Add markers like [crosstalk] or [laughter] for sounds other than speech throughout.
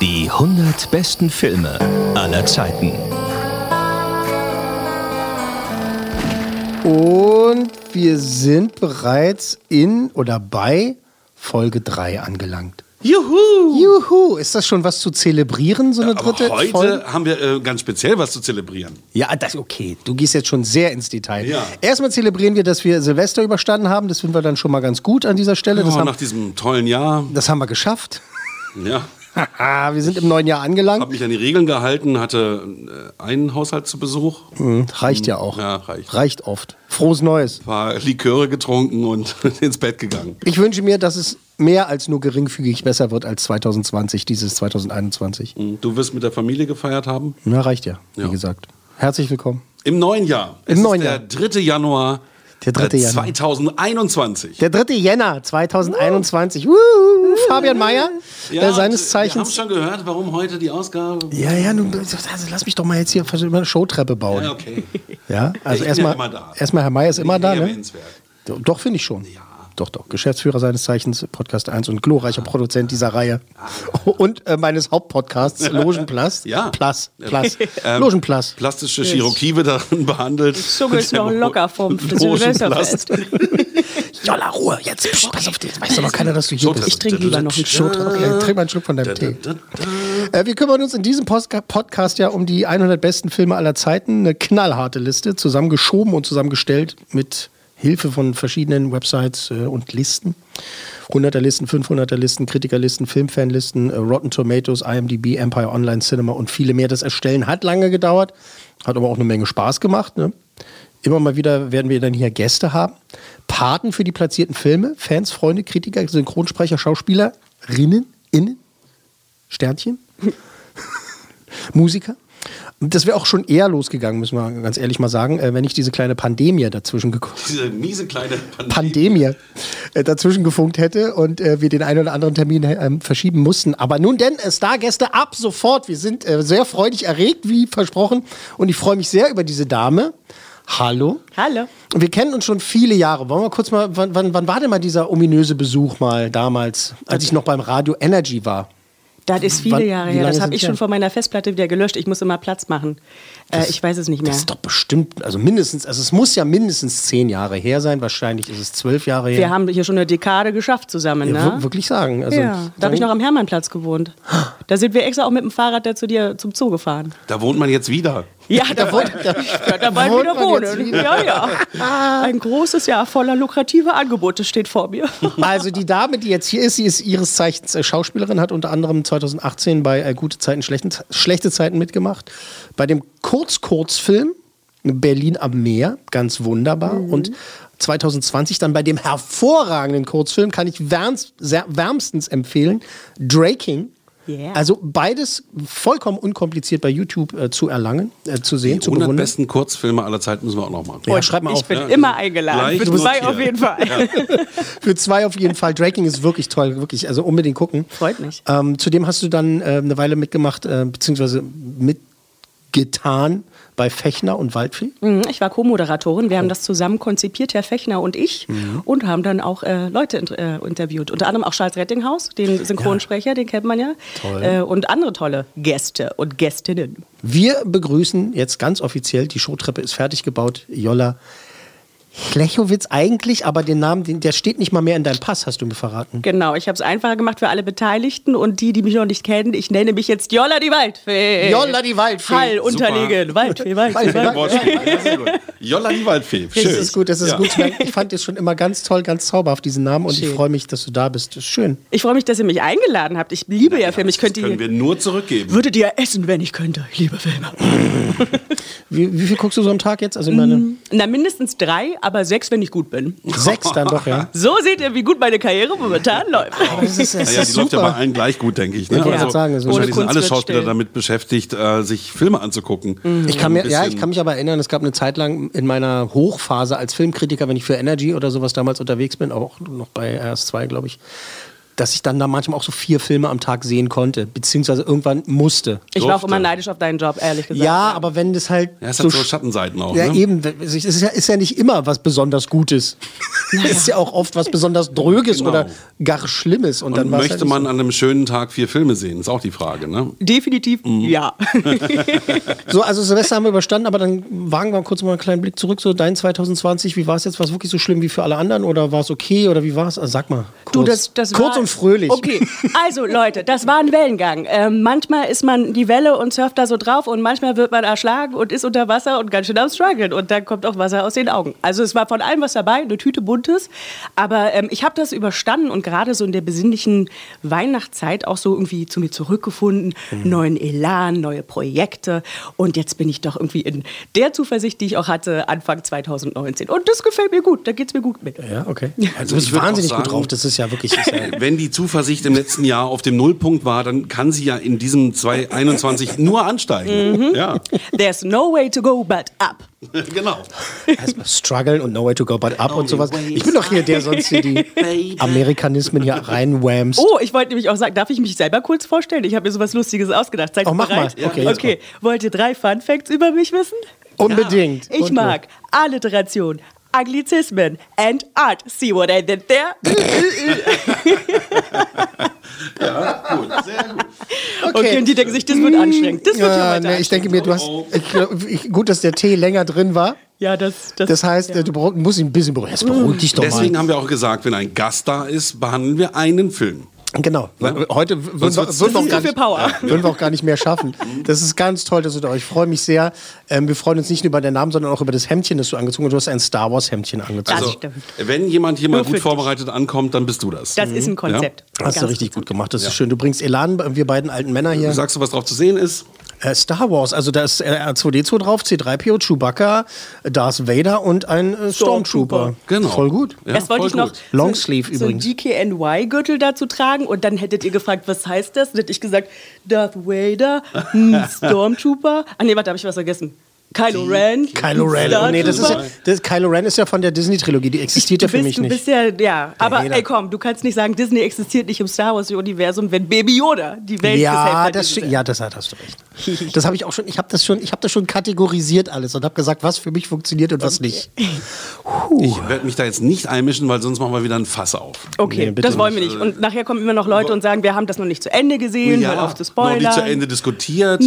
Die 100 besten Filme aller Zeiten. Und wir sind bereits in oder bei Folge 3 angelangt. Juhu! Juhu! Ist das schon was zu zelebrieren, so eine Aber dritte heute Folge? haben wir äh, ganz speziell was zu zelebrieren. Ja, das okay. Du gehst jetzt schon sehr ins Detail. Ja. Erstmal zelebrieren wir, dass wir Silvester überstanden haben. Das finden wir dann schon mal ganz gut an dieser Stelle. Das, Oh, haben, nach diesem tollen Jahr. das haben wir geschafft. Ja. [laughs] Wir sind im neuen Jahr angelangt. Habe mich an die Regeln gehalten, hatte äh, einen Haushalt zu Besuch, Hm, reicht ja auch. Ja, reicht. Reicht oft. Frohes Neues. paar Liköre getrunken und [laughs] ins Bett gegangen. Ich wünsche mir, dass es mehr als nur geringfügig besser wird als 2020, dieses 2021. Du wirst mit der Familie gefeiert haben? Na, reicht ja, wie Ja. gesagt. Herzlich willkommen. Im neuen Jahr. Im es neuen ist der Jahr. 3. Januar Der 3. äh, Januar. 2021. Der 3. Jänner 2021. Uh, Fabian Mayer, äh, seines Wir haben Zeichens. schon gehört, warum heute die Ausgabe. Ja, ja, nun, also lass mich doch mal jetzt hier eine Showtreppe bauen. Ja, okay. Ja, also bin ja erstmal, erstmal Herr Mayer ist immer da, ne? Doch, Doch, finde ich schon. Doch, doch. Geschäftsführer seines Zeichens, Podcast 1 und glorreicher Produzent dieser Reihe. [laughs] Und äh, meines Hauptpodcasts, [laughs] Logenplus. Ja. Plus, Plus. [laughs] Ähm, Logenplus. Plastische Chirurgie wird darin behandelt. Zunge ist noch locker vom Logenplast. Silvesterfest. Jolla, Ruhe, jetzt pst, pass auf dich. Weiß doch noch keiner, dass du hier bist. Ich trinke lieber noch einen Showtreppe. Okay, trink mal einen Schluck von deinem Tee. Äh, wir kümmern uns in diesem Postka- Podcast ja um die 100 besten Filme aller Zeiten. Eine knallharte Liste, zusammengeschoben und zusammengestellt mit Hilfe von verschiedenen Websites äh, und Listen. 100er Listen, 500er Listen, Kritikerlisten, Filmfanlisten, äh, Rotten Tomatoes, IMDb, Empire Online Cinema und viele mehr. Das Erstellen hat lange gedauert, hat aber auch eine Menge Spaß gemacht. Ne? Immer mal wieder werden wir dann hier Gäste haben. Paten für die platzierten Filme, Fans, Freunde, Kritiker, Synchronsprecher, Schauspielerinnen, Innen, Sternchen, [laughs] Musiker. Und das wäre auch schon eher losgegangen, müssen wir ganz ehrlich mal sagen, äh, wenn nicht diese kleine Pandemie dazwischen gekommen [laughs] Diese miese kleine Pandemie. Pandemie äh, dazwischen gefunkt hätte und äh, wir den einen oder anderen Termin ähm, verschieben mussten. Aber nun denn, Stargäste ab sofort. Wir sind äh, sehr freudig erregt, wie versprochen. Und ich freue mich sehr über diese Dame. Hallo. Hallo. Wir kennen uns schon viele Jahre. Wollen wir kurz mal, wann, wann, wann war denn mal dieser ominöse Besuch mal damals, als ich noch beim Radio Energy war? Das ist viele Wann- Jahre her. Das habe ich her? schon von meiner Festplatte wieder gelöscht. Ich muss immer Platz machen. Äh, ich weiß es nicht mehr. Das ist doch bestimmt, also mindestens, also es muss ja mindestens zehn Jahre her sein. Wahrscheinlich ist es zwölf Jahre her. Wir haben hier schon eine Dekade geschafft zusammen. ja, Ne? wirklich sagen. Also, Ja, da habe ich noch am Hermannplatz gewohnt. [gasps] Da sind wir extra auch mit dem Fahrrad da zu dir zum Zoo gefahren. Da wohnt man jetzt wieder. Ja, da, wollte da, da wir wieder wohnen. Ja, ja. Ein großes Jahr voller lukrativer Angebote steht vor mir. [laughs] Also die Dame, die jetzt hier ist, sie ist ihres Zeichens äh, Schauspielerin, hat unter anderem 2018 bei äh, Gute Zeiten, schlechte Zeiten mitgemacht. Bei dem Kurz-Kurzfilm Berlin am Meer, ganz wunderbar. Und 2020 dann bei dem hervorragenden Kurzfilm, kann ich wärmstens empfehlen, Draking. Yeah. Also beides vollkommen unkompliziert bei YouTube äh, zu erlangen, äh, zu sehen, Die zu 100 bewundern. besten Kurzfilme aller Zeiten müssen wir auch noch machen. Ja, schreib mal ich auf. bin ja. immer eingeladen. Gleich Für zwei auf jeden Fall. [laughs] Für zwei auf jeden Fall. Draking ist wirklich toll, wirklich. Also unbedingt gucken. Freut mich. Ähm, zudem hast du dann äh, eine Weile mitgemacht, äh, beziehungsweise mitgetan bei Fechner und Waldfee. Mhm, Ich war Co-Moderatorin. Wir haben das zusammen konzipiert, Herr Fechner und ich, und haben dann auch äh, Leute int äh, interviewt. Unter anderem auch Charles Rettinghaus, den Synchronsprecher, den kennt man ja. Toll. Äh, und andere tolle Gäste und Gästinnen. Wir begrüßen jetzt ganz offiziell, die Showtreppe ist fertig gebaut, Jolla Chlechowitz eigentlich, aber den Namen, den, der steht nicht mal mehr in deinem Pass, hast du mir verraten. Genau, ich habe es einfacher gemacht für alle Beteiligten und die, die mich noch nicht kennen. Ich nenne mich jetzt Jolla die Waldfee. Jolla die Waldfee. Hall unterlegen. Waldfee, Waldfee, Waldfee. Ja, sehr gut. Jolla die Waldfee. Das Schön. ist gut, das ist Ja. gut. Ich fand es schon immer ganz toll, ganz zauberhaft, diesen Namen. Und ich Schön. freue mich, dass du da bist. Das ist schön. Ich freue mich, dass ihr mich eingeladen habt. Ich liebe ja, Filme. Ich könnte Können wir nur zurückgeben. würdet ihr essen, wenn ich könnte. Ich liebe Filme. [laughs] Wie, wie viel guckst du so am Tag jetzt? Also ich meine, Na, mindestens drei, aber sechs, wenn ich gut bin. sechs dann doch, ja. [laughs] So seht ihr, wie gut meine Karriere momentan läuft. Das ist, das Naja, die läuft ja bei super. allen gleich gut, denke ich. Ne? Ich wollte gerade sagen, also- wahrscheinlich Ohne sind alle Schauspieler still. damit beschäftigt, äh, sich Filme anzugucken. Ich kann, mir, ja, ich kann mich aber erinnern, es gab eine Zeit lang in meiner Hochphase als Filmkritiker, wenn ich für Energy oder sowas damals unterwegs bin, auch noch bei RS2, glaube ich, dass ich dann da manchmal auch so vier Filme am Tag sehen konnte, beziehungsweise irgendwann musste. Ich war auch immer neidisch auf deinen Job, ehrlich gesagt. Ja, aber wenn das halt. Ja, es hat so sch- Schattenseiten auch. Ja, ne? eben. Es ist ja, ist ja nicht immer was besonders Gutes. [laughs] Es ist ja auch oft was besonders Dröges Genau. oder gar Schlimmes. Und, Und dann möchte halt man nicht an einem schönen Tag vier Filme sehen? Ist auch die Frage, ne? Definitiv Mhm. ja. so. [laughs] so, also Silvester haben wir überstanden, aber dann wagen wir kurz mal einen kleinen Blick zurück. So dein 2020, wie war es jetzt? War es wirklich so schlimm wie für alle anderen oder war es okay oder wie war es? Also sag mal. Kurz, Du, das, das kurz war, und fröhlich. Okay, also Leute, das war ein Wellengang. Ähm, manchmal ist man die Welle und surft da so drauf und manchmal wird man erschlagen und ist unter Wasser und ganz schön am struggeln und dann kommt auch Wasser aus den Augen. Also es war von allem was dabei, eine Tüte Buntes, aber ähm, ich habe das überstanden und gerade so in der besinnlichen Weihnachtszeit auch so irgendwie zu mir zurückgefunden, neuen Elan, neue Projekte und jetzt bin ich doch irgendwie in der Zuversicht, die ich auch hatte Anfang 2019 und das gefällt mir gut, da geht's mir gut mit. Ja, okay. Also Also ich auch wahnsinnig gut sagen- drauf. Das ist ja wirklich. [laughs] Ist ja, Wenn die Zuversicht im letzten Jahr auf dem Nullpunkt war, dann kann sie ja in diesem 2021 nur ansteigen. Ja, There's no way to go but up. [laughs] genau. Erstmal struggeln und nowhere to go but up und sowas. Ich bin doch hier der sonst hier die Amerikanismen hier reinwhamst. Oh, ich wollte nämlich auch sagen, darf ich mich selber kurz vorstellen? Ich habe mir sowas Lustiges ausgedacht. Seid Oh, mach bereit? mal. Okay, okay. Wollt ihr drei Fun Facts über mich wissen? Unbedingt. Ich Und- mag Alliteration, Anglizismen and Art. See what I did there? [laughs] Gut, sehr gut. Okay, und die denken sich, das wird anstrengend. Das wird ja, Ja, heute nee, ich denke mir, du hast. Ich, glaub, ich, gut, dass der Tee länger drin war. Ja, das, das, Das heißt, äh, du musst ihn ein bisschen beruhigen. Jetzt beruhig dich doch Deswegen mal. haben wir auch gesagt, wenn ein Gast da ist, behandeln wir einen Film. Genau. Heute würden wir, würden, wir nicht, Power. [laughs] würden wir auch gar nicht mehr schaffen. Das ist ganz toll, dass du da. Ich freue mich sehr. Ähm, wir freuen uns nicht nur über den Namen, sondern auch über das Hemdchen, das du angezogen hast. Du hast ein Star Wars Hemdchen angezogen. Das Also, stimmt. wenn jemand hier mal gut dich. vorbereitet ankommt, dann bist du das. das ist ein Konzept. Hast du Ganz richtig gut gemacht. Das ist schön. Du bringst Elan, wir beiden alten Männer hier. Sagst du, was drauf zu sehen ist? Äh, Star Wars, also da ist äh, R2D2 drauf, C3PO, Chewbacca, Darth Vader und ein äh, Stormtrooper. Genau. Voll gut. Ja, Erst wollte ich noch gut. Longsleeve so, übrigens. so GKNY-Gürtel dazu tragen und dann hättet ihr gefragt, was heißt das? Dann hätte ich gesagt, Darth Vader, hm, [laughs] Stormtrooper. Ah nee, warte, habe ich was vergessen. Kylo Ren. Kylo Ren. Oh, nee, das ist ja, das, Kylo Ren ist ja von der Disney-Trilogie, die existiert du ja für bist, mich du nicht. bist ja, ja. Aber Vader. ey, komm, du kannst nicht sagen, Disney existiert nicht im Star Wars-Universum, wenn Baby Yoda die Welt ja, hat das. Ja, das hat, hast du recht. Das habe ich auch schon, ich habe das schon, ich habe das schon kategorisiert alles und habe gesagt, was für mich funktioniert und was nicht. Ich werde mich da jetzt nicht einmischen, weil sonst machen wir wieder ein Fass auf. Okay, Nee, das wollen wir nicht. Und nachher kommen immer noch Leute und sagen, wir haben das noch nicht zu Ende gesehen, hör auf zu noch nicht zu. Ende diskutiert.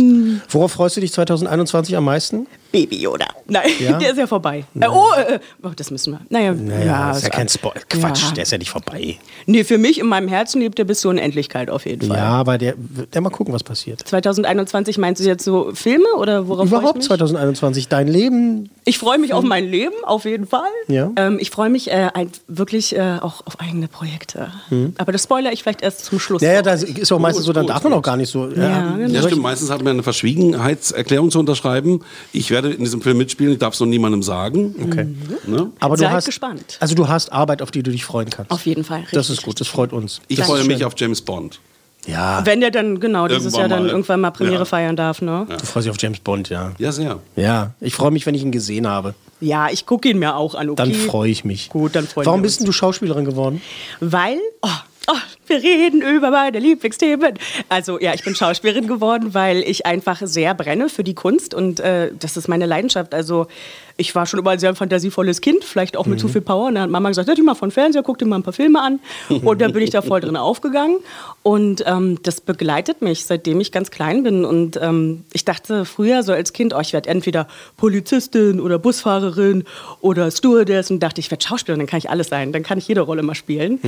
Worauf freust du dich 2021 am meisten? Baby Yoda. Nein, Ja? [laughs] der ist ja vorbei. Äh, oh, äh, oh, das müssen wir. Naja, Naja, ist ja kein Spoil. Quatsch, Ja. der ist ja nicht vorbei. Nee, für mich in meinem Herzen lebt er bis zur Unendlichkeit auf jeden Fall. Ja, aber der, der mal gucken, was passiert. 2021 meinst du jetzt so Filme oder worauf Überhaupt mich? 2021, dein Leben. Ich freue mich auf mein Leben, auf jeden Fall. Ja. Ähm, ich freue mich äh, ein, wirklich äh, auch auf eigene Projekte. Aber das spoilere ich vielleicht erst zum Schluss. Ja, ja, das ist auch meistens Gut, so, dann gut, darf man auch gar nicht so. Ja, genau. Ja, stimmt. Meistens hat man eine Verschwiegenheitserklärung zu unterschreiben. Ich werde in diesem Film mitspielen, ich darf es noch niemandem sagen. Okay. Ne? Aber du Seid hast, gespannt. Also du hast Arbeit, auf die du dich freuen kannst. Auf jeden Fall. Das richtig, ist gut, das freut uns. Ich das freue mich auf James Bond. Ja, Wenn der dann, genau, dieses Irgendwann Jahr dann mal. irgendwann mal Premiere Ja. feiern darf, ne? du freust dich auf James Bond, ja. Ja, sehr. Ja, ich freue mich, wenn ich ihn gesehen habe. Ja, ich gucke ihn mir auch an, okay? Dann freue ich mich. Gut, dann freuen Warum wir bist denn du Schauspielerin geworden? Weil, oh, oh, wir reden über meine Lieblingsthemen. Also ja, ich bin Schauspielerin geworden, weil ich einfach sehr brenne für die Kunst und äh, das ist meine Leidenschaft. Also ich war schon immer ein sehr fantasievolles Kind, vielleicht auch mit zu viel Power. Und dann hat Mama gesagt, setz dich mal vor den Fernseher, guck dir mal ein paar Filme an. [laughs] Und dann bin ich da voll drin aufgegangen. Und ähm, das begleitet mich, seitdem ich ganz klein bin. Und ähm, ich dachte früher so als Kind, oh, ich werde entweder Polizistin oder Busfahrerin oder Stewardess. Und dachte, ich werde Schauspielerin, dann kann ich alles sein. Dann kann ich jede Rolle mal spielen.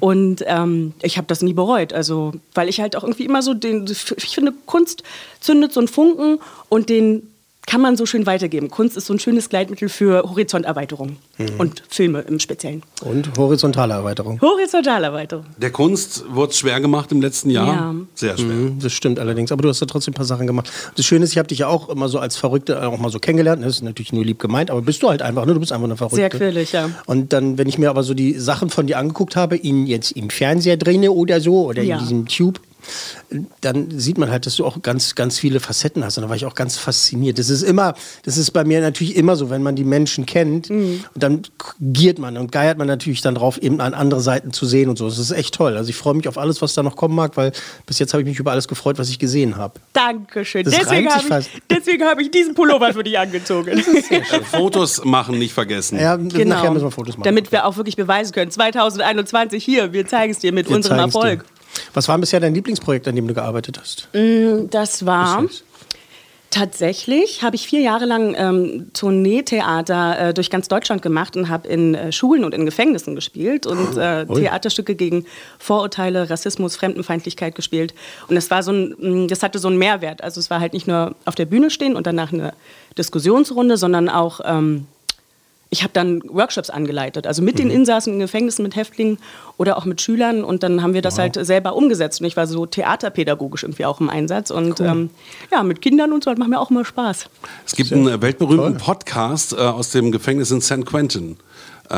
Und ähm, ich habe das nie bereut. Also, weil ich halt auch irgendwie immer so den, ich finde, Kunst zündet so einen Funken und den kann man so schön weitergeben. Kunst ist so ein schönes Gleitmittel für Horizonterweiterung und Filme im Speziellen. Und horizontale Erweiterung. Horizontalerweiterung. Der Kunst wurde es schwer gemacht im letzten Jahr. Ja. Sehr schwer. Mhm, Das stimmt allerdings, aber du hast ja trotzdem ein paar Sachen gemacht. Das Schöne ist, ich habe dich ja auch immer so als Verrückte auch mal so kennengelernt. Das ist natürlich nur lieb gemeint, aber bist du halt einfach, ne? Du bist einfach eine Verrückte. Sehr quirlig, ja. Und dann, wenn ich mir aber so die Sachen von dir angeguckt habe, ihn jetzt im Fernseher drinne oder so oder Ja. in diesem Tube, dann sieht man halt, dass du auch ganz, ganz viele Facetten hast. Und da war ich auch ganz fasziniert. Das ist immer, das ist bei mir natürlich immer so, wenn man die Menschen kennt, Mhm. und dann giert man und geiert man natürlich dann drauf, eben an andere Seiten zu sehen und so. Das ist echt toll. Also ich freue mich auf alles, was da noch kommen mag, weil bis jetzt habe ich mich über alles gefreut, was ich gesehen habe. Dankeschön. Das Deswegen habe ich, deswegen hab ich diesen Pullover für dich angezogen. Äh, Fotos machen nicht vergessen. Ja, nachher müssen wir Fotos machen. Genau. Damit wir auch wirklich beweisen können. 2021 hier, wir zeigen es dir mit Wir unserem zeigen's dir. Was war bisher dein Lieblingsprojekt, an dem du gearbeitet hast? Das war tatsächlich, habe ich vier Jahre lang ähm, Tourneetheater äh, durch ganz Deutschland gemacht und habe in äh, Schulen und in Gefängnissen gespielt und äh, Ui. Theaterstücke gegen Vorurteile, Rassismus, Fremdenfeindlichkeit gespielt. Und das war so ein, mh, das hatte so einen Mehrwert. Also es war halt nicht nur auf der Bühne stehen und danach eine Diskussionsrunde, sondern auch ähm, ich habe dann Workshops angeleitet, also mit den Insassen in Gefängnissen, mit Häftlingen oder auch mit Schülern. Und dann haben wir das halt selber umgesetzt. Und ich war so theaterpädagogisch irgendwie auch im Einsatz. Und ähm, ja, mit Kindern und so, das macht mir auch immer Spaß. Es gibt einen äh, weltberühmten Podcast äh, aus dem Gefängnis in San Quentin.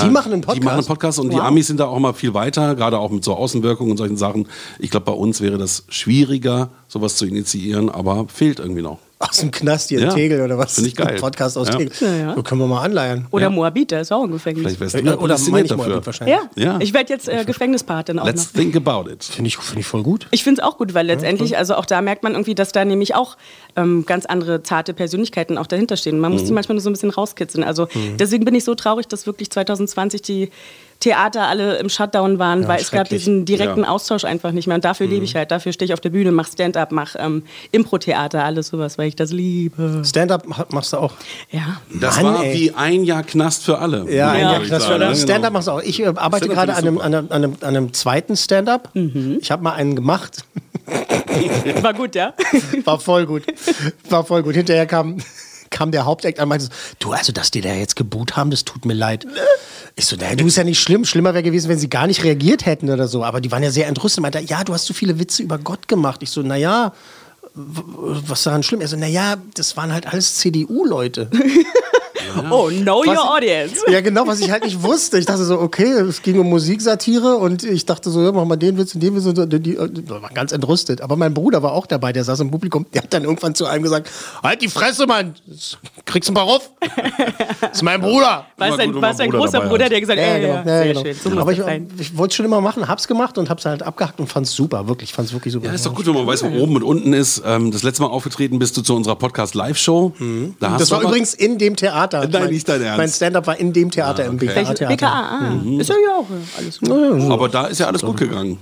Die machen einen Die machen einen Podcast. Podcast und die Wow. Amis sind da auch mal viel weiter, gerade auch mit so Außenwirkungen und solchen Sachen. Ich glaube, bei uns wäre das schwieriger, sowas zu initiieren, aber fehlt irgendwie noch. Aus dem Knast hier in Ja, Tegel oder was? find ich geil. Ein [laughs] Podcast aus Ja. Tegel. Ja, ja. So können wir mal anleihen. Oder Ja. Moabit, der ist auch im Gefängnis. Vielleicht wärst du Äh, Oder meine ich dafür. mal wahrscheinlich. Ja, Ja. ich werde jetzt äh, Gefängnispatin auch Let's noch. think about it. Finde ich, find ich voll gut. Ich finde es auch gut, weil letztendlich, also auch da merkt man irgendwie, dass da nämlich auch ähm, ganz andere zarte Persönlichkeiten auch dahinter stehen. Man muss Mhm. die manchmal nur so ein bisschen rauskitzeln. Also deswegen bin ich so traurig, dass wirklich 2020 die Theater alle im Shutdown waren, Ja, weil es gab diesen direkten Ja. Austausch einfach nicht mehr. Und dafür Mhm. lebe ich halt. Dafür stehe ich auf der Bühne, mache Stand-up, mache ähm, Impro-Theater, alles sowas, weil ich das liebe. Stand-up mach- machst du auch. Ja. Das Mann, war ey. wie ein Jahr Knast für alle. Ja, muss ja, ich das sagen, war ne? Stand-up Genau. machst du auch. Ich äh, arbeite gerade an einem, an, einem, an, einem, an einem zweiten Stand-up. Mhm. Ich habe mal einen gemacht. [laughs] War gut, ja? [laughs] War voll gut. War voll gut. Hinterher kam, kam der Hauptakt an und meinte so, du, also, dass die da jetzt geboot haben, das tut mir leid. Ich so, naja, du ist ja nicht schlimm. Schlimmer wäre gewesen, wenn sie gar nicht reagiert hätten oder so. Aber die waren ja sehr entrüstet. Meinte, ja, du hast so viele Witze über Gott gemacht. Ich so, naja, was daran schlimm? Er so, naja, das waren halt alles CDU-Leute. [laughs] Oh, know Was- your audience. Ja, genau, was ich halt nicht wusste. Ich dachte so, okay, es ging um Musiksatire und ich dachte so, ja, mach mal den Witz und den Witz und die, die, die war ganz entrüstet. Aber mein Bruder war auch dabei, der saß im Publikum. Der hat dann irgendwann zu einem gesagt, halt die Fresse, Mann, kriegst du mal rauf. Das ist mein Bruder. War es ein, es ein Bruder großer Bruder, der gesagt hat, Ja, äh, genau. ja, Ja, sehr genau. schön. So Aber ich, ich wollte schon immer machen, hab's gemacht und hab's halt abgehakt und fand's super, wirklich, fand's wirklich super. Ja, ist doch gut, wenn man weiß, wo oben und unten ist. Ähm, das letzte Mal aufgetreten bist du zu unserer Podcast-Live-Show. Da hast Das war übrigens in dem Theater. Nein, mein, nicht dein Ernst. Mein Stand-up war in dem Theater, im okay. BKA-Theater. BKA, ah. Ist ja ja auch äh, alles gut. Aber da ist ja alles gut gegangen.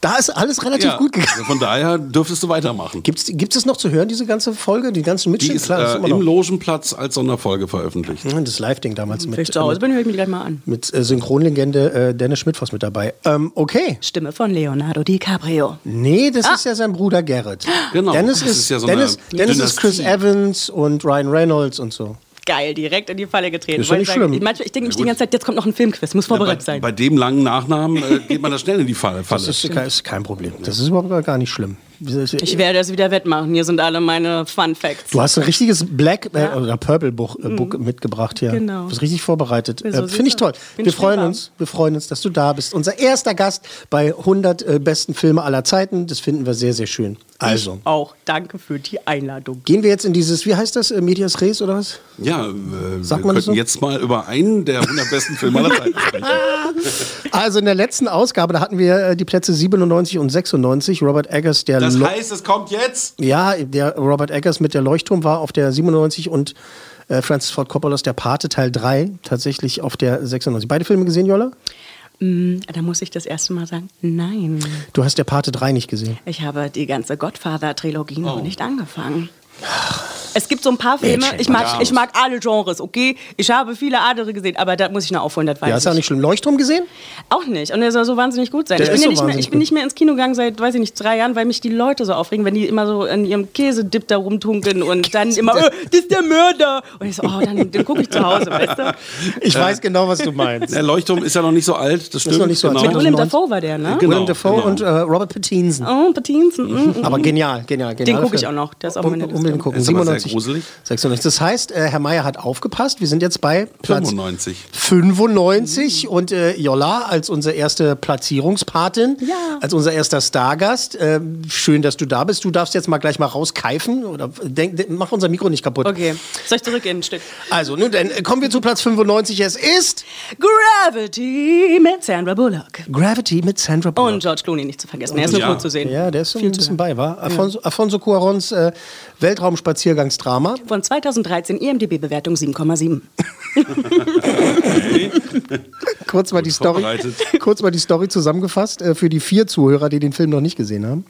Da ist alles relativ Ja, gut gegangen. also Von daher dürftest du weitermachen. Gibt's, gibt es noch zu hören, diese ganze Folge, die ganzen Die Mitschnitte? ist Klar, das äh, immer im. Logenplatz als Sonderfolge veröffentlicht. Das Live-Ding damals Wenn mit, ich zu Hause äh, bin, höre ich mich gleich mal an. mit äh, Synchronlegende äh, Dennis Schmidtfoss mit dabei. Ähm, okay. Stimme von Leonardo DiCaprio. Nee, das Ah. ist ja sein Bruder Gerrit. Genau, Dennis das ist, ist ja so Dennis, Dennis ist Chris. Evans und Ryan Reynolds und so. Geil, direkt in die Falle getreten. Ist ja nicht ich schlimm. Manchmal, ich denke mich die ganze Zeit, jetzt kommt noch ein Filmquiz, muss vorbereitet bei, sein. bei dem langen Nachnamen äh, geht man da schnell in die Falle. Das ist, kein- ist kein Problem. Das ist überhaupt gar nicht schlimm. Ich werde es wieder wettmachen. Hier sind alle meine Fun Facts. Du hast ein richtiges Black äh, oder Purple Book, äh, Book mitgebracht hier. Mhm. Genau. Du bist richtig vorbereitet. Ja, so Äh, Finde ich toll. Bin Wir freuen uns, wir freuen uns, dass du da bist. Unser erster Gast bei 100 äh, besten Filme aller Zeiten. Das finden wir sehr, sehr schön. Also. Ich auch. Danke für die Einladung. Gehen wir jetzt in dieses, wie heißt das, äh, Medias Res oder was? Ja, äh, Sagt wir könnten so? jetzt mal über einen der 100 besten Filme aller Zeiten sprechen. [laughs] Also in der letzten Ausgabe, da hatten wir äh, die Plätze 97 und 96. Robert Eggers, der Das Lo- heißt, es kommt jetzt. Ja, der Robert Eggers mit der Leuchtturm war auf der 97 und äh, Francis Ford Coppolas Der Pate Teil 3 tatsächlich auf der 96. Beide Filme gesehen, Jolla? Mm, Da muss ich das erste Mal sagen, nein. Du hast Der Pate 3 nicht gesehen. Ich habe die ganze Godfather-Trilogie noch Oh. nicht angefangen. Es gibt so ein paar Filme, ich mag, ich mag alle Genres, okay? Ich habe viele andere gesehen, aber da muss ich noch aufholen, das weiß Ja, ich ist ja nicht schlimm. Leuchtturm gesehen? Auch nicht. Und der soll so wahnsinnig gut sein. Der ich bin, ist ja so nicht mehr, wahnsinnig ich bin gut. nicht mehr ins Kino gegangen seit, weiß ich nicht, drei Jahren, weil mich die Leute so aufregen, wenn die immer so in ihrem Käsedip da rumtunkeln [laughs] und dann immer, äh, das ist der Mörder. Und ich so, oh, dann, dann gucke ich zu Hause, [laughs] weißt du? Ich weiß genau, was du meinst. Der Leuchtturm ist ja noch nicht so alt, das stimmt. noch nicht so alt. genau. Mit Willem Dafoe war der, ne? Genau, Willem Dafoe genau. und äh, Robert Pattinson. Oh, Pattinson. mm, mm. Aber genial, genial, genial. Den gucke ich auch noch. Der ist auf meiner Liste. Unbedingt gucken. Ist aber sehr 97, gruselig. 96. Das heißt, äh, Herr Meier hat aufgepasst. Wir sind jetzt bei Platz 95. 95 und äh, Jolla als unsere erste Platzierungspatin, Ja. als unser erster Stargast. Äh, schön, dass du da bist. Du darfst jetzt mal gleich mal rauskeifen oder denk, denk, mach unser Mikro nicht kaputt. Okay, soll ich zurück in ein Stück? Also, nun dann äh, kommen wir zu Platz 95. Es ist Gravity mit Sandra Bullock. Gravity mit Sandra Bullock. Und George Clooney nicht zu vergessen. Er ist nur Ja. zu sehen. ja, der ist so ein bisschen bei, war. Alfonso, Alfonso Cuarons äh, Weltraumspaziergangsdrama. Von 2013 IMDb-Bewertung 7,7. kurz mal die Story, kurz mal die Story zusammengefasst äh, für die vier Zuhörer, die den Film noch nicht gesehen haben.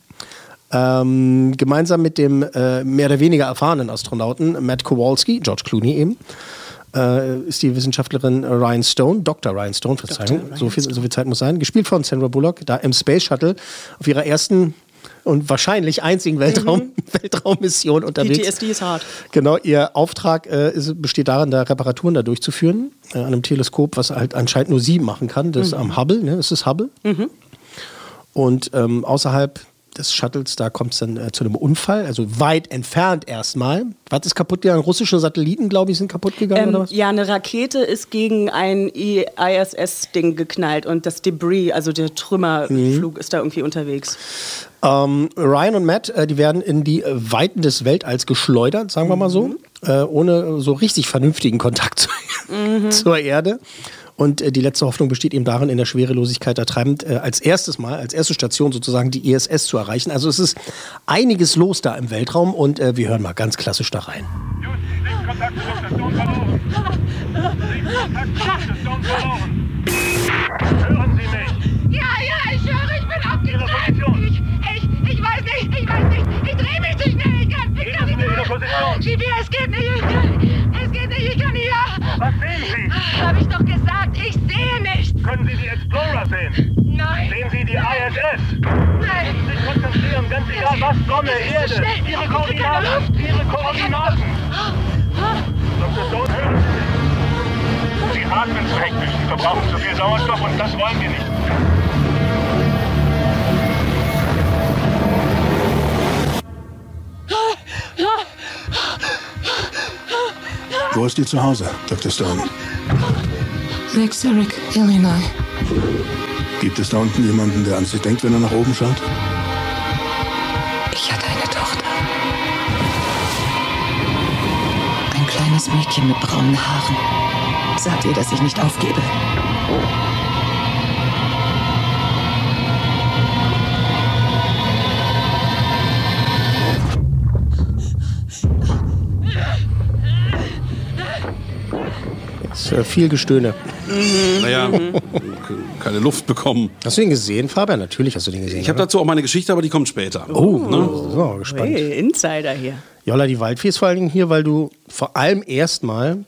Ähm, gemeinsam mit dem äh, mehr oder weniger erfahrenen Astronauten Matt Kowalski, George Clooney eben, äh, ist die Wissenschaftlerin Ryan Stone, Dr. Ryan Stone, Verzeihung, so, viel, so viel Zeit muss sein, gespielt von Sandra Bullock, da im Space Shuttle auf ihrer ersten und wahrscheinlich einzigen Weltraum, [laughs] Weltraummission unterwegs. PTSD ist hart. Genau, ihr Auftrag äh, ist, besteht darin, da Reparaturen da durchzuführen. Äh, an einem Teleskop, was halt anscheinend nur sie machen kann. Das ist am Hubble, ne? Das ist Hubble. Und ähm, außerhalb des Shuttles, da kommt es dann äh, zu einem Unfall, also weit entfernt erstmal. Was ist kaputt gegangen? Russische Satelliten, glaube ich, sind kaputt gegangen oder Ähm, was? ja, eine Rakete ist gegen ein ISS-Ding geknallt und das Debris, also der Trümmerflug, ist da irgendwie unterwegs. Ähm, Ryan und Matt, äh, die werden in die Weiten des Weltalls geschleudert, sagen wir mal so, äh, ohne so richtig vernünftigen Kontakt zu, [laughs] zur Erde. Und äh, die letzte Hoffnung besteht eben darin, in der Schwerelosigkeit da treibend äh, als erstes Mal, als erste Station sozusagen die ISS zu erreichen. Also es ist einiges los da im Weltraum und äh, wir hören mal ganz klassisch da rein. Sichtkontakt zur Station verloren. Sichtkontakt zur Station verloren. Hören Sie mich? Ja, ja, ich höre, ich bin. Position. Ich, ich, ich weiß nicht, ich weiß nicht. Ich drehe mich zu schnell. Ich kann, ich kann nicht Sie mehr. Chibi, es geht nicht. Ich kann, es geht nicht. Ich kann nicht. Ja. Was sehen Sie? Hab ich doch gesagt, ich sehe nicht. Können Sie die Explorer sehen? Nein. Sehen Sie die ISS? Nein. sich konzentrieren, ganz egal was, Sonne, so Erde, schnell. Ihre Koordinaten. Ihre Koordinaten. Dr. Stone, hören Sie. Sie atmen zu hektisch, Sie verbrauchen zu viel Sauerstoff und das wollen wir nicht. Wo ist Ihr Zuhause, Dr. Stone? Lake Zurich, Illinois. Gibt es da unten jemanden, der an Sie denkt, wenn er nach oben schaut? Ich hatte eine Tochter. Ein kleines Mädchen mit braunen Haaren. Sagt ihr, dass ich nicht aufgebe. Äh, viel Gestöhne. Naja, keine Luft bekommen. Hast du den gesehen, Fabian? Natürlich hast du den gesehen. Ich habe dazu auch meine Geschichte, aber die kommt später. Oh, so, gespannt. Hey, Insider hier. Jolla, die Waldfee ist vor allen Dingen hier, weil du vor allem erstmal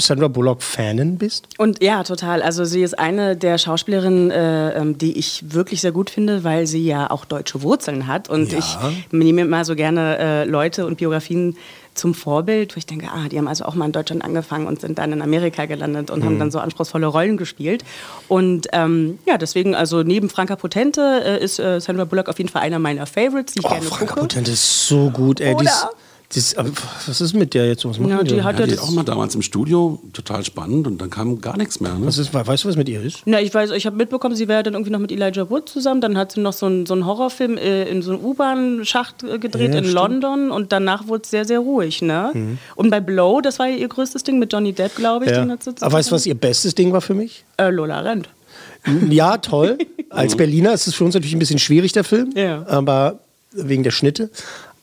Sandra Bullock-Fanin bist. Und ja, total. Also sie ist eine der Schauspielerinnen, äh, ähm, die ich wirklich sehr gut finde, weil sie ja auch deutsche Wurzeln hat. Und Ja. ich nehme immer so gerne äh, Leute und Biografien zum Vorbild, wo ich denke, ah, die haben also auch mal in Deutschland angefangen und sind dann in Amerika gelandet und Mhm. haben dann so anspruchsvolle Rollen gespielt. Und ähm, ja, deswegen, also neben Franka Potente äh, ist äh, Sandra Bullock auf jeden Fall einer meiner Favorites, die ich Oh, gerne Franka gucke. Potente ist so gut, ey. Oder? Das, aber was ist mit der jetzt? Was machen Ja, die denn? hat Ja, die auch mal damals im Studio, total spannend und dann kam gar nichts mehr. Ne? was ist, weißt du, was mit ihr ist? Na, ich weiß, ich habe mitbekommen, sie wäre dann irgendwie noch mit Elijah Wood zusammen. Dann hat sie noch so einen, so einen Horrorfilm äh, in so einem U-Bahn-Schacht äh, gedreht Ja, in stimmt. London und danach wurde es sehr, sehr ruhig. Ne? Und bei Blow, das war ja ihr größtes Ding mit Johnny Depp, glaube ich. Ja. den hat sie Aber weißt du, was ihr bestes Ding war für mich? Äh, Lola Rent. Ja, toll. [laughs] Als Berliner ist es für uns natürlich ein bisschen schwierig, der Film. Ja. Aber wegen der Schnitte.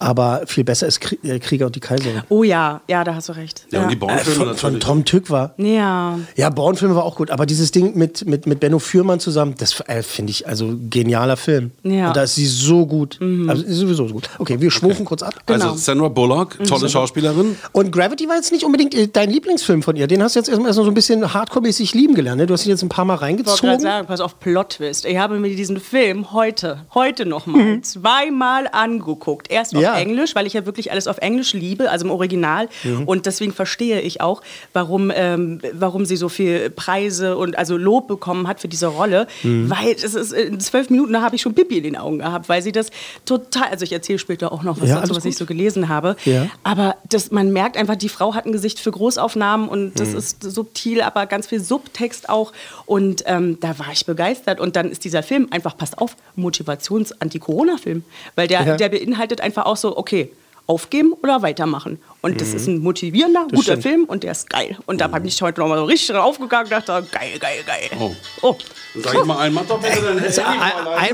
Aber viel besser ist äh, Krieger und die Kaiserin. Oh ja, ja, da hast du recht. ja, und die Born-Filme Von, natürlich. von Tom Tück war. Ja. Ja, Born-Filme war auch gut, aber dieses Ding mit, mit, mit Benno Fürmann zusammen, das äh, finde ich also genialer Film. Ja. Und da ist sie so gut. Also ist sowieso so gut. Okay, wir schwufen kurz ab. Genau. Also Sandra Bullock, tolle Schauspielerin. Und Gravity war jetzt nicht unbedingt äh, dein Lieblingsfilm von ihr. Den hast du jetzt erstmal so ein bisschen hardcore-mäßig lieben gelernt. Ne? Du hast ihn jetzt ein paar Mal Ich reingezogen. sagen, pass auf, Plot-Twist. Ich habe mir diesen Film heute, heute nochmal zweimal angeguckt. Erst auf Ja. Englisch, weil ich ja wirklich alles auf Englisch liebe, also im Original. Und deswegen verstehe ich auch, warum, ähm, warum sie so viel Preise und also Lob bekommen hat für diese Rolle. Weil es ist in zwölf Minuten, da habe ich schon Pipi in den Augen gehabt, weil sie das total, also ich erzähle später auch noch was Ja, dazu, was ich gut. so gelesen habe. Ja. Aber das, man merkt einfach, die Frau hat ein Gesicht für Großaufnahmen und das ist subtil, aber ganz viel Subtext auch. Und ähm, da war ich begeistert. Und dann ist dieser Film einfach, passt auf, Motivations-Anti-Corona-Film. Weil der, Ja. der beinhaltet einfach auch so, okay, aufgeben oder weitermachen. Und das ist ein motivierender, guter stimmt. Film und der ist geil. Und da bin ich heute nochmal so richtig draufgegangen und dachte, geil, geil, geil. Oh. Oh. Sag ich mal ein, mach doch bitte dein Handy Also,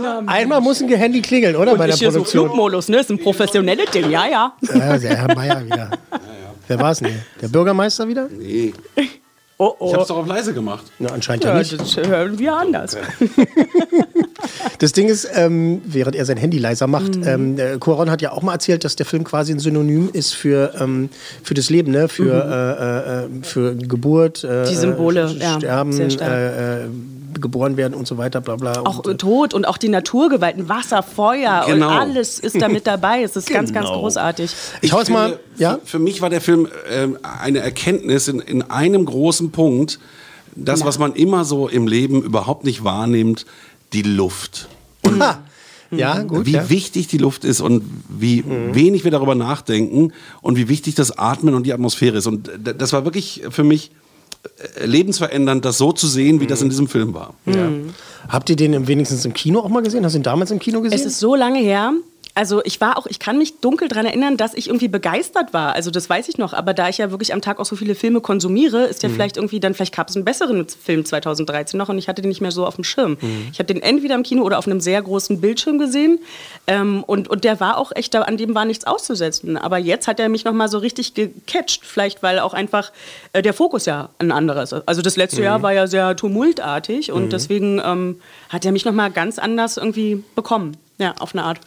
mal ein, einmal muss ein Handy klingeln, oder? Und bei der hier so Produktion. Flugmodus, ne? Ist ein professionelles Ding, ja, ja. ja, der Herr Meier wieder. Wer war es denn? Der Bürgermeister wieder? Nee, Oh, oh. ich hab's doch auf leise gemacht. Na, anscheinend ja ja, nicht. das hören wir anders. [laughs] Das Ding ist, ähm, während er sein Handy leiser macht, ähm, äh, Cuaron hat ja auch mal erzählt, dass der Film quasi ein Synonym ist für, ähm, für das Leben, ne? für, äh, äh, für Geburt, äh, Die Symbole, äh, ja, Äh, äh, geboren werden und so weiter, bla bla. Auch und, äh, Tod und auch die Naturgewalten, Wasser, Feuer Genau. und alles ist da mit dabei. Es ist ganz, ganz Genau. großartig. ich schau jetzt mal, finde, ja? Für, für mich war der Film ähm, eine Erkenntnis in, in einem großen Punkt, das, was man immer so im Leben überhaupt nicht wahrnimmt, die Luft. Ha. Ja, gut. wie ja. Mhm. wichtig die Luft ist und wie wenig wir darüber nachdenken und wie wichtig das Atmen und die Atmosphäre ist. Und d- das war wirklich für mich äh, lebensverändernd, das so zu sehen, wie das Mhm. in diesem Film war. Ja. Habt ihr den wenigstens im Kino auch mal gesehen? Hast du ihn damals im Kino gesehen? Es ist so lange her. Also ich war auch, ich kann mich dunkel daran erinnern, dass ich irgendwie begeistert war. Also das weiß ich noch. Aber da ich ja wirklich am Tag auch so viele Filme konsumiere, ist ja vielleicht irgendwie dann, vielleicht gab es einen besseren Film 2013 noch und ich hatte den nicht mehr so auf dem Schirm. Ich habe den entweder im Kino oder auf einem sehr großen Bildschirm gesehen. Ähm, und, und der war auch echt, da, an dem war nichts auszusetzen. Aber jetzt hat er mich nochmal so richtig gecatcht. Vielleicht, weil auch einfach äh, der Fokus ja ein anderer ist. Also das letzte Jahr war ja sehr tumultartig und deswegen ähm, hat er mich nochmal ganz anders irgendwie bekommen. Ja, auf eine Art.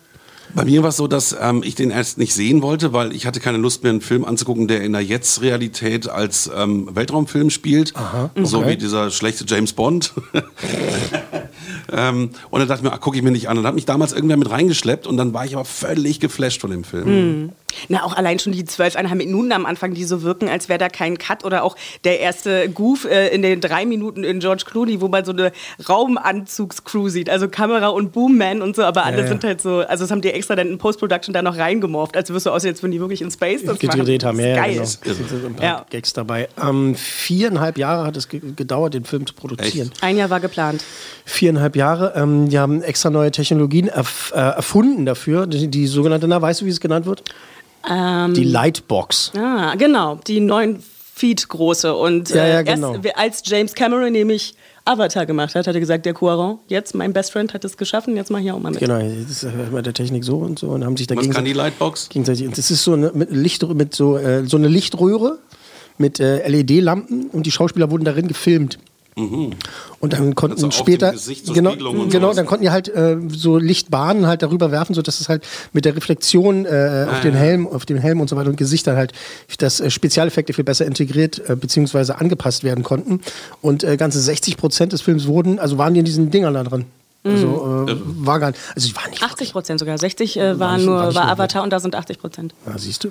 Bei mir war es so, dass ähm, ich den erst nicht sehen wollte, weil ich hatte keine Lust mehr, einen Film anzugucken, der in der Jetzt-Realität als ähm, Weltraumfilm spielt. So okay. wie dieser schlechte James Bond. [laughs] ähm, und dann dachte ich mir, gucke ich mir nicht an. Und hat mich damals irgendwer mit reingeschleppt und dann war ich aber völlig geflasht von dem Film. Na, auch allein schon die zwölfeinhalb Minuten am Anfang, die so wirken, als wäre da kein Cut. Oder auch der erste Goof äh, in den drei Minuten in George Clooney, wo man so eine Raumanzugscrew sieht. Also Kamera und Boomman und so. Aber alle Ja, ja. sind halt so, also das haben die extra dann in Post-Production da noch reingemorft. Als wirst du aussehen, als würden die wirklich in Space das gedreht machen. haben. Ja, ja, Geil. genau. Es sind ein paar Ja. Gags dabei. Ähm, viereinhalb Jahre hat es ge gedauert, den Film zu produzieren. Ein Jahr war geplant. Viereinhalb Jahre. Ähm, die haben extra neue Technologien erf äh, erfunden dafür. Die, die sogenannte, na, weißt du, wie es genannt wird? Ähm, Die Lightbox. Ah, genau, die neun Feet große. Und Ja, ja, äh, genau. erst, als James Cameron nämlich Avatar gemacht hat, hat er gesagt, der Cuaron, jetzt mein Best Friend hat es geschaffen, jetzt mach ich auch mal mit. Genau, das ist mit der Technik so und so und haben sich da Was kann die Lightbox? gegenseitig. Und das ist so eine mit Licht mit so äh, so eine Lichtröhre mit äh, LED-Lampen und die Schauspieler wurden darin gefilmt. Und dann konnten Also auf dem später so genau, genau, dann konnten die halt äh, so Lichtbahnen halt darüber werfen, so dass es halt mit der Reflexion äh, auf den Helm, auf dem Helm und so weiter und Gesicht dann halt, dass äh, Spezialeffekte viel besser integriert äh, beziehungsweise angepasst werden konnten. Und äh, ganze 60 Prozent des Films wurden, also waren die in diesen Dingern da drin. Also äh, war gar nicht, also die waren nicht 80 Prozent sogar. 60 äh, war, nicht- nur war war Avatar und da sind 80 Prozent. Ja, siehst du?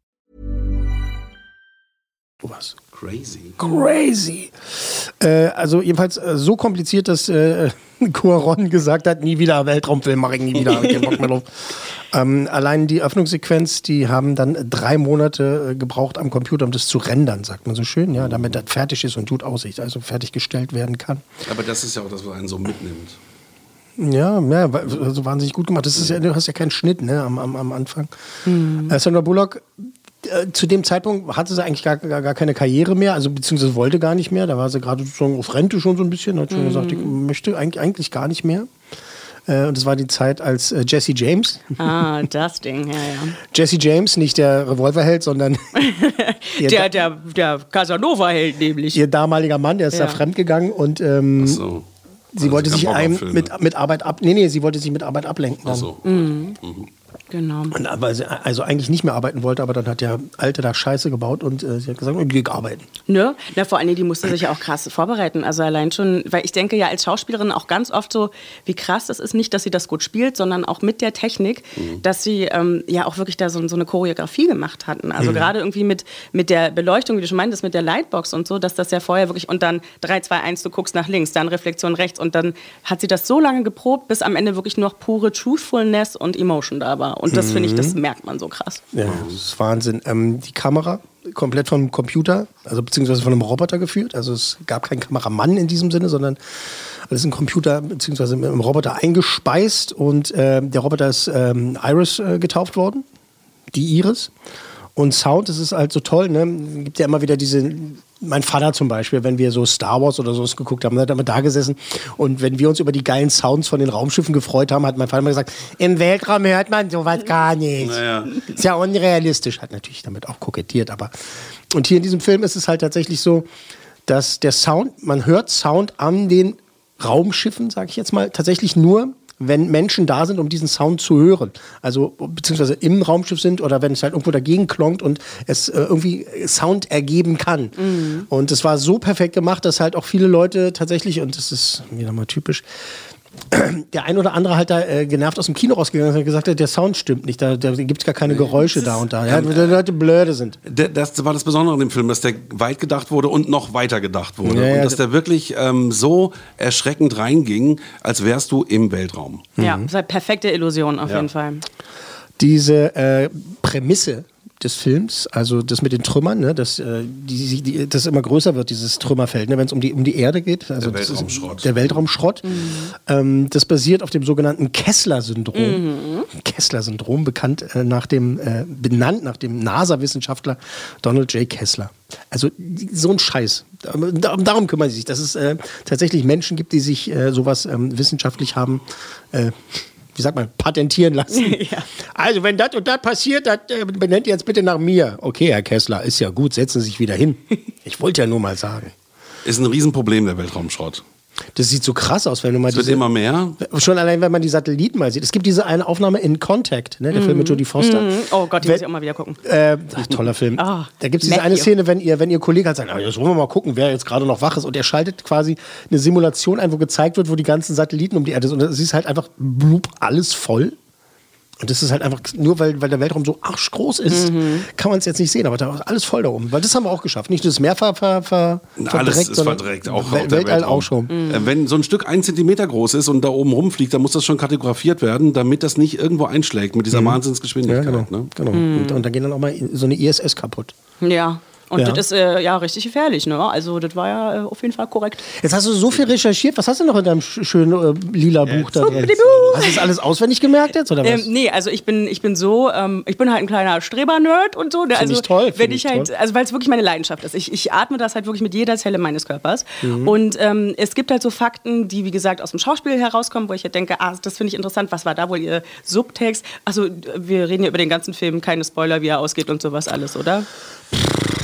Was? Crazy. Crazy. Äh, also jedenfalls äh, so kompliziert, dass äh, [laughs] Cuaron gesagt hat, nie wieder Weltraumfilm mache ich nie wieder, hab ich keinen Bock mehr drauf. [laughs] Ähm, allein die Öffnungssequenz, die haben dann drei Monate äh, gebraucht am Computer, um das zu rendern, sagt man so schön, ja, damit das fertig ist und gut aussieht, also fertiggestellt werden kann. Aber das ist ja auch das, was einen so mitnimmt. Ja, ja, also wahnsinnig gut gemacht. Das ist ja, du hast ja keinen Schnitt ne, am, am, am Anfang. Äh, Sandra Bullock, äh, zu dem Zeitpunkt hatte sie eigentlich gar, gar, gar keine Karriere mehr, also beziehungsweise wollte gar nicht mehr. Da war sie gerade sozusagen auf Rente schon so ein bisschen, hat schon gesagt, ich möchte eigentlich, eigentlich gar nicht mehr. Äh, und das war die Zeit, als äh, Jesse James, [laughs] Ah, das Ding, ja, ja. Jesse James, nicht der Revolverheld, sondern [laughs] Der, der, der Casanova-Held nämlich. ihr damaliger Mann, der ist Ja. da fremdgegangen und ähm, So. sie Also wollte sich einem mit, mit Arbeit ab. Nee, nee, sie wollte sich mit Arbeit ablenken. Ach so. Genau. Und weil sie also eigentlich nicht mehr arbeiten wollte, aber dann hat der Alte da Scheiße gebaut und äh, sie hat gesagt, ich gehe arbeiten. Ne? Na, vor allen Dingen, die musste sich ja auch krass vorbereiten. Also allein schon, weil ich denke ja als Schauspielerin auch ganz oft so, wie krass das ist, nicht, dass sie das gut spielt, sondern auch mit der Technik, dass sie ähm, ja auch wirklich da so, so eine Choreografie gemacht hatten. Also gerade irgendwie mit, mit der Beleuchtung, wie du schon meintest, mit der Lightbox und so, dass das ja vorher wirklich, und dann 3, 2, 1, du guckst nach links, dann Reflexion rechts und dann hat sie das so lange geprobt, bis am Ende wirklich nur noch pure Truthfulness und Emotion da war. Und das finde ich, das merkt man so krass. Ja, das ist Wahnsinn. Ähm, die Kamera komplett vom Computer, also beziehungsweise von einem Roboter geführt. Also es gab keinen Kameramann in diesem Sinne, sondern alles im Computer beziehungsweise mit einem Roboter eingespeist und äh, der Roboter ist ähm, Iris äh, getauft worden, die Iris. Und Sound, das ist halt so toll, ne? Gibt ja immer wieder diese, mein Vater zum Beispiel, wenn wir so Star Wars oder sowas geguckt haben, hat immer da gesessen und wenn wir uns über die geilen Sounds von den Raumschiffen gefreut haben, hat mein Vater immer gesagt, im Weltraum hört man sowas gar nicht. Naja. Ist ja unrealistisch, hat natürlich damit auch kokettiert, aber und hier in diesem Film ist es halt tatsächlich so, dass der Sound, man hört Sound an den Raumschiffen, sage ich jetzt mal, tatsächlich nur, wenn Menschen da sind, um diesen Sound zu hören. Also beziehungsweise im Raumschiff sind oder wenn es halt irgendwo dagegen klonkt und es äh, irgendwie Sound ergeben kann. Und es war so perfekt gemacht, dass halt auch viele Leute tatsächlich, und das ist wieder mal typisch, der ein oder andere halt da äh, genervt aus dem Kino rausgegangen ist und gesagt hat, der Sound stimmt nicht, da, da gibt es gar keine Geräusche da und da. Ja, weil die Leute blöde sind. Der- Das war das Besondere an dem Film, dass der weit gedacht wurde und noch weiter gedacht wurde. Ja, ja, und dass der wirklich ähm, so erschreckend reinging, als wärst du im Weltraum. Ja, das ist halt perfekte Illusion auf Ja. jeden Fall. diese äh, Prämisse des Films, also das mit den Trümmern, ne, dass äh, die, die, das immer größer wird, dieses Trümmerfeld, ne, wenn es um die, um die Erde geht. Also Der das ist Weltraumschrott. Der Weltraumschrott. Ähm, das basiert auf dem sogenannten Kessler-Syndrom. Kessler-Syndrom, bekannt äh, nach dem, äh, benannt nach dem NASA-Wissenschaftler Donald J. Kessler. Also so ein Scheiß. Darum, darum kümmern sie sich, dass es äh, tatsächlich Menschen gibt, die sich äh, sowas ähm, wissenschaftlich haben, äh, wie sagt man, patentieren lassen. [laughs] Also wenn das und das passiert, das äh, benennt ihr jetzt bitte nach mir. Okay, Herr Kessler, ist ja gut, setzen Sie sich wieder hin. [laughs] Ich wollte ja nur mal sagen. Ist ein Riesenproblem, der Weltraumschrott. Das sieht so krass aus, wenn du mal Es wird diese, immer mehr. schon allein, wenn man die Satelliten mal sieht. Es gibt diese eine Aufnahme in Contact, ne, der Film mit Jodie Foster. Mhm. Oh Gott, die Wenn- muss ich auch mal wieder gucken. Äh, ach, toller Film. Ah, da gibt es diese eine Szene, wenn ihr, wenn ihr Kollege hat, sagt, ah, jetzt wollen wir mal gucken, wer jetzt gerade noch wach ist. Und er schaltet quasi eine Simulation ein, wo gezeigt wird, wo die ganzen Satelliten um die Erde sind. Und es ist halt einfach blub, alles voll. Und das ist halt einfach, nur weil, weil der Weltraum so arschgroß ist, Mhm. kann man es jetzt nicht sehen. Aber da ist alles voll da oben. Weil das haben wir auch geschafft. Nicht nur das Meer ver, ver, ver, Alles verdreckt, ist sondern verdreckt, auch, Wel Weltall Weltraum. auch schon. Äh, Wenn so ein Stück ein Zentimeter groß ist und da oben rumfliegt, dann muss das schon kartografiert werden, damit das nicht irgendwo einschlägt mit dieser Mhm. Wahnsinnsgeschwindigkeit. Ja, genau. ne? genau. Und, und dann gehen dann auch mal so eine ISS kaputt. Ja. Und Ja. das ist äh, ja richtig gefährlich, ne? Also das war ja äh, auf jeden Fall korrekt. Jetzt hast du so viel recherchiert. Was hast du noch in deinem sch- schönen äh, lila Buch da drin? Hast du das alles auswendig gemerkt jetzt oder was? Ähm, nee, also ich bin, ich bin so, ähm, ich bin halt ein kleiner Streber-Nerd und so. Ne? Also ich toll, Wenn ich halt, toll. also weil es wirklich meine Leidenschaft ist. Ich, ich atme das halt wirklich mit jeder Zelle meines Körpers. Mhm. Und ähm, es gibt halt so Fakten, die wie gesagt aus dem Schauspiel herauskommen, wo ich halt denke, ah, das finde ich interessant. Was war da wohl ihr Subtext? Also wir reden ja über den ganzen Film, keine Spoiler, wie er ausgeht und sowas alles, oder?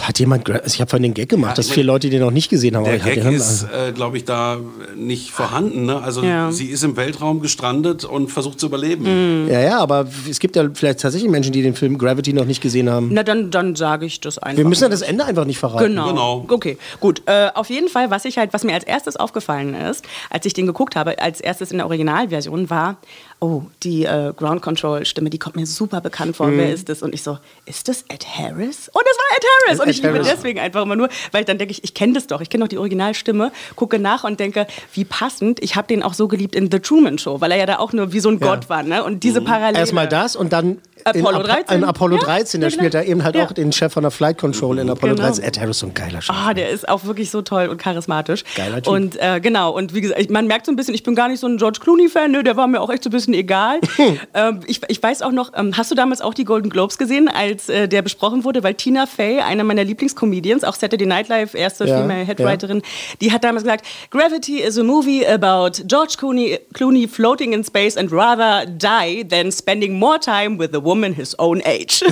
Hat jemand, also ich habe vorhin den Gag gemacht, Ja, dass ich viele Leute den noch nicht gesehen haben. Der aber ich hatte Gag ist, äh, glaube ich, da nicht vorhanden. Ne? Also Ja. sie ist im Weltraum gestrandet und versucht zu überleben. ja, ja, aber es gibt ja vielleicht tatsächlich Menschen, die den Film Gravity noch nicht gesehen haben. Na, dann, dann sage ich das einfach. Wir müssen ja das Ende einfach nicht verraten. Genau. Genau. Okay, gut. Äh, auf jeden Fall, was ich halt, was mir als erstes aufgefallen ist, als ich den geguckt habe, als erstes in der Originalversion war, oh, die äh, Ground Control Stimme, die kommt mir super bekannt vor. Mhm. Wer ist das? Und ich so, ist das Ed Harris? Und das war Ed Harris. Und Ed ich liebe deswegen einfach immer nur, weil dann denke ich, ich kenne das doch, ich kenne doch die Originalstimme, gucke nach und denke, wie passend. Ich habe den auch so geliebt in The Truman Show, weil er ja da auch nur wie so ein Ja. Gott war, ne? Und diese Parallele. Erstmal das und dann Apollo in, 13. in Apollo Ja, 13, da ja, spielt genau. er eben halt Ja. auch den Chef von der Flight Control in Apollo Genau. 13. Ed Harris, so ein geiler Chef. Ah, der ist auch wirklich so toll und charismatisch. Geiler Typ. Und äh, genau, und wie gesagt, man merkt so ein bisschen, ich bin gar nicht so ein George Clooney-Fan, ne, der war mir auch echt so ein bisschen egal. [laughs] ähm, ich, ich weiß auch noch, ähm, hast du damals auch die Golden Globes gesehen, als äh, der besprochen wurde? Weil Tina Fey, eine meiner Lieblingscomedians, auch Saturday Night Live, erste Ja, Female Headwriterin, die hat damals gesagt, Gravity is a movie about George Clooney, Clooney floating in space and rather die than spending more time with a woman his own age. [laughs]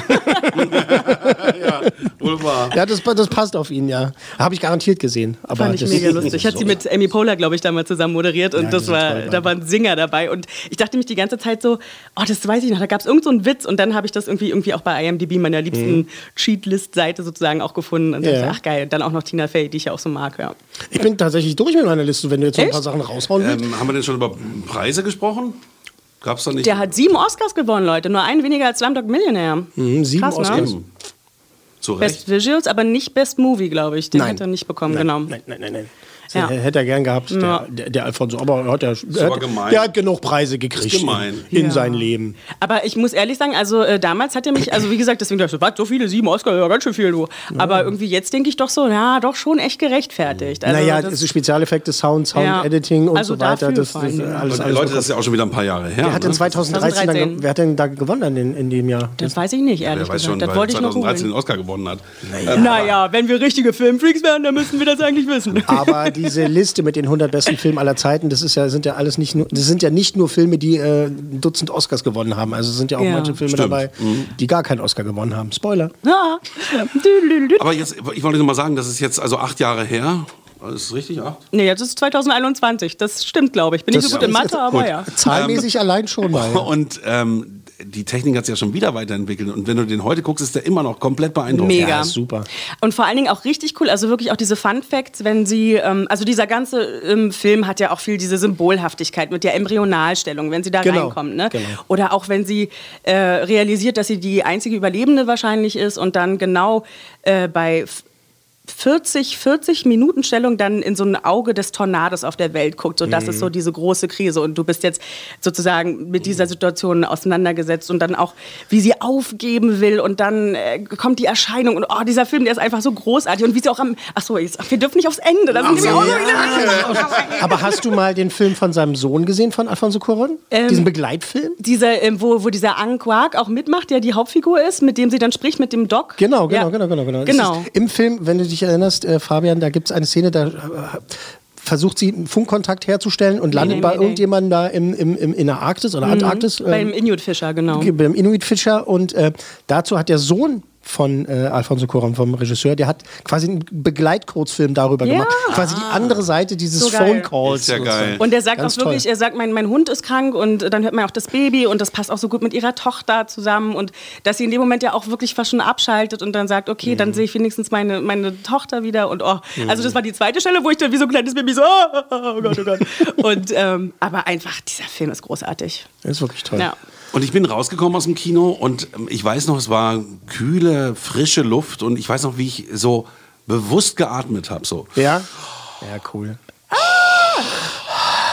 ja, wohl wahr. Ja, das, das passt auf ihn, ja. Habe ich garantiert gesehen. Aber Fand ich mega lustig. Hat sie mit Amy Poehler, glaube ich, damals zusammen moderiert und Ja, das war, toll da war ein Singer dabei und ich dachte mich die ganze Zeit so, oh, das weiß ich noch, da gab es irgend so einen Witz und dann habe ich das irgendwie, irgendwie auch bei IMDb, meiner liebsten Cheatlist-Seite sozusagen auch gefunden und Mhm. Ja. dachte, ach geil, dann auch noch Tina Fey, die ich ja auch so mag, ja. Ich bin tatsächlich durch mit meiner Liste, wenn du jetzt noch ein paar? Sachen raushauen willst. Ähm, haben wir denn schon über Preise gesprochen? Gab es da nicht? Der hat sieben Oscars gewonnen, Leute, nur einen weniger als Slumdog Millionär. Mhm, sieben Krass, ne? Oscars. Recht. Best Visuals, aber nicht Best Movie, glaube ich. Den Nein. hat er nicht bekommen, nein, genau. Nein, nein, nein, nein. Ja. Ja. Hätte er gern gehabt, Ja. der, der, Alfonso. Aber er hat, er, hat, der hat genug Preise gekriegt gemein. in Ja. seinem Leben. Aber ich muss ehrlich sagen, also äh, damals hat er mich, also wie gesagt, deswegen dachte ich, so, was, so viele, sieben Oscar, ja, ganz schön viel, du. Aber irgendwie jetzt denke ich doch so, ja, doch schon echt gerechtfertigt. Also, naja, das- es ist Spezialeffekte, Sound, Sound Ja. Editing und Also so weiter. dafür Das, das, alles, alles Leute, das ist ja auch schon wieder ein paar Jahre her. Wer hat denn ne? 2013, dann, 2013. ge- wer hat denn da gewonnen dann in, in dem Jahr? das weiß ich nicht, ehrlich gesagt. schon, das weil wollte ich noch 2013 den. Oscar gewonnen hat. Naja, wenn wir richtige Filmfreaks wären, dann müssten wir das eigentlich wissen. Aber [laughs] diese Liste mit den 100 besten Filmen aller Zeiten, das ist ja, sind ja alles nicht nur, das sind ja nicht nur Filme, die äh, ein Dutzend Oscars gewonnen haben. Also es sind ja auch Ja. manche Filme Stimmt. dabei, die gar keinen Oscar gewonnen haben. Spoiler. [laughs] Ja. Düdelüdelü. Aber jetzt, ich wollte nur mal sagen, das ist jetzt also acht Jahre her. Ist das richtig? Acht? Nee, jetzt ist es 2021. Das stimmt, glaube ich. Bin nicht so gut in Mathe, aber gut. ja. Zahlmäßig allein schon mal. ja. [laughs] Und ähm, die Technik hat sich ja schon wieder weiterentwickelt. Und wenn du den heute guckst, ist der immer noch komplett beeindruckend. Mega. Ja, super. Und vor allen Dingen auch richtig cool, also wirklich auch diese Fun Facts, wenn sie, ähm, also dieser ganze ähm, Film hat ja auch viel diese Symbolhaftigkeit mit der Embryonalstellung, wenn sie da Genau, reinkommt. Ne? genau. Oder auch wenn sie äh, realisiert, dass sie die einzige Überlebende wahrscheinlich ist und dann genau äh, bei 40, 40 Minuten Stellung dann in so ein Auge des Tornados auf der Welt guckt. So, das ist so diese große Krise. Und du bist jetzt sozusagen mit dieser Situation auseinandergesetzt und dann auch, wie sie aufgeben will. Und dann äh, kommt die Erscheinung. Und oh, dieser Film, der ist einfach so großartig. Und wie sie auch am. Ach so, wir dürfen nicht aufs Ende. Das sind nämlich auch so Aber hast du mal den Film von seinem Sohn gesehen, von Alfonso Cuarón? Ähm, Diesen Begleitfilm? dieser, ähm, wo, wo dieser Ang Kwak auch mitmacht, der die Hauptfigur ist, mit dem sie dann spricht, mit dem Doc. Genau, genau, Ja. genau, genau, genau. Genau. Ist, Im Film, wenn du dich erinnerst, äh, Fabian, da gibt es eine Szene, da äh, versucht sie einen Funkkontakt herzustellen und landet nee, bei nee, irgendjemandem da im, im, im, in der Arktis oder Antarktis. Mhm. Beim ähm, Inuit-Fischer, genau. beim Inuit-Fischer und äh, dazu hat der Sohn von äh, Alfonso Cuarón, vom Regisseur, der hat quasi einen Begleitkurzfilm darüber Ja. gemacht. Quasi die andere Seite dieses So. Phone Calls. Ist ja geil. Und er sagt Ganz auch wirklich, toll. er sagt, mein, mein Hund ist krank und dann hört man auch das Baby und das passt auch so gut mit ihrer Tochter zusammen und dass sie in dem Moment ja auch wirklich fast schon abschaltet und dann sagt, okay, Mhm. dann sehe ich wenigstens meine, meine Tochter wieder und oh, also das war die zweite Stelle, wo ich dann wie so ein kleines Baby so, oh, oh Gott, oh Gott. [laughs] und ähm, aber einfach, dieser Film ist großartig. Das ist wirklich toll. Ja. Und ich bin rausgekommen aus dem Kino und ähm, ich weiß noch, es war kühle, frische Luft und ich weiß noch, wie ich so bewusst geatmet habe. So. Ja? Ja, cool.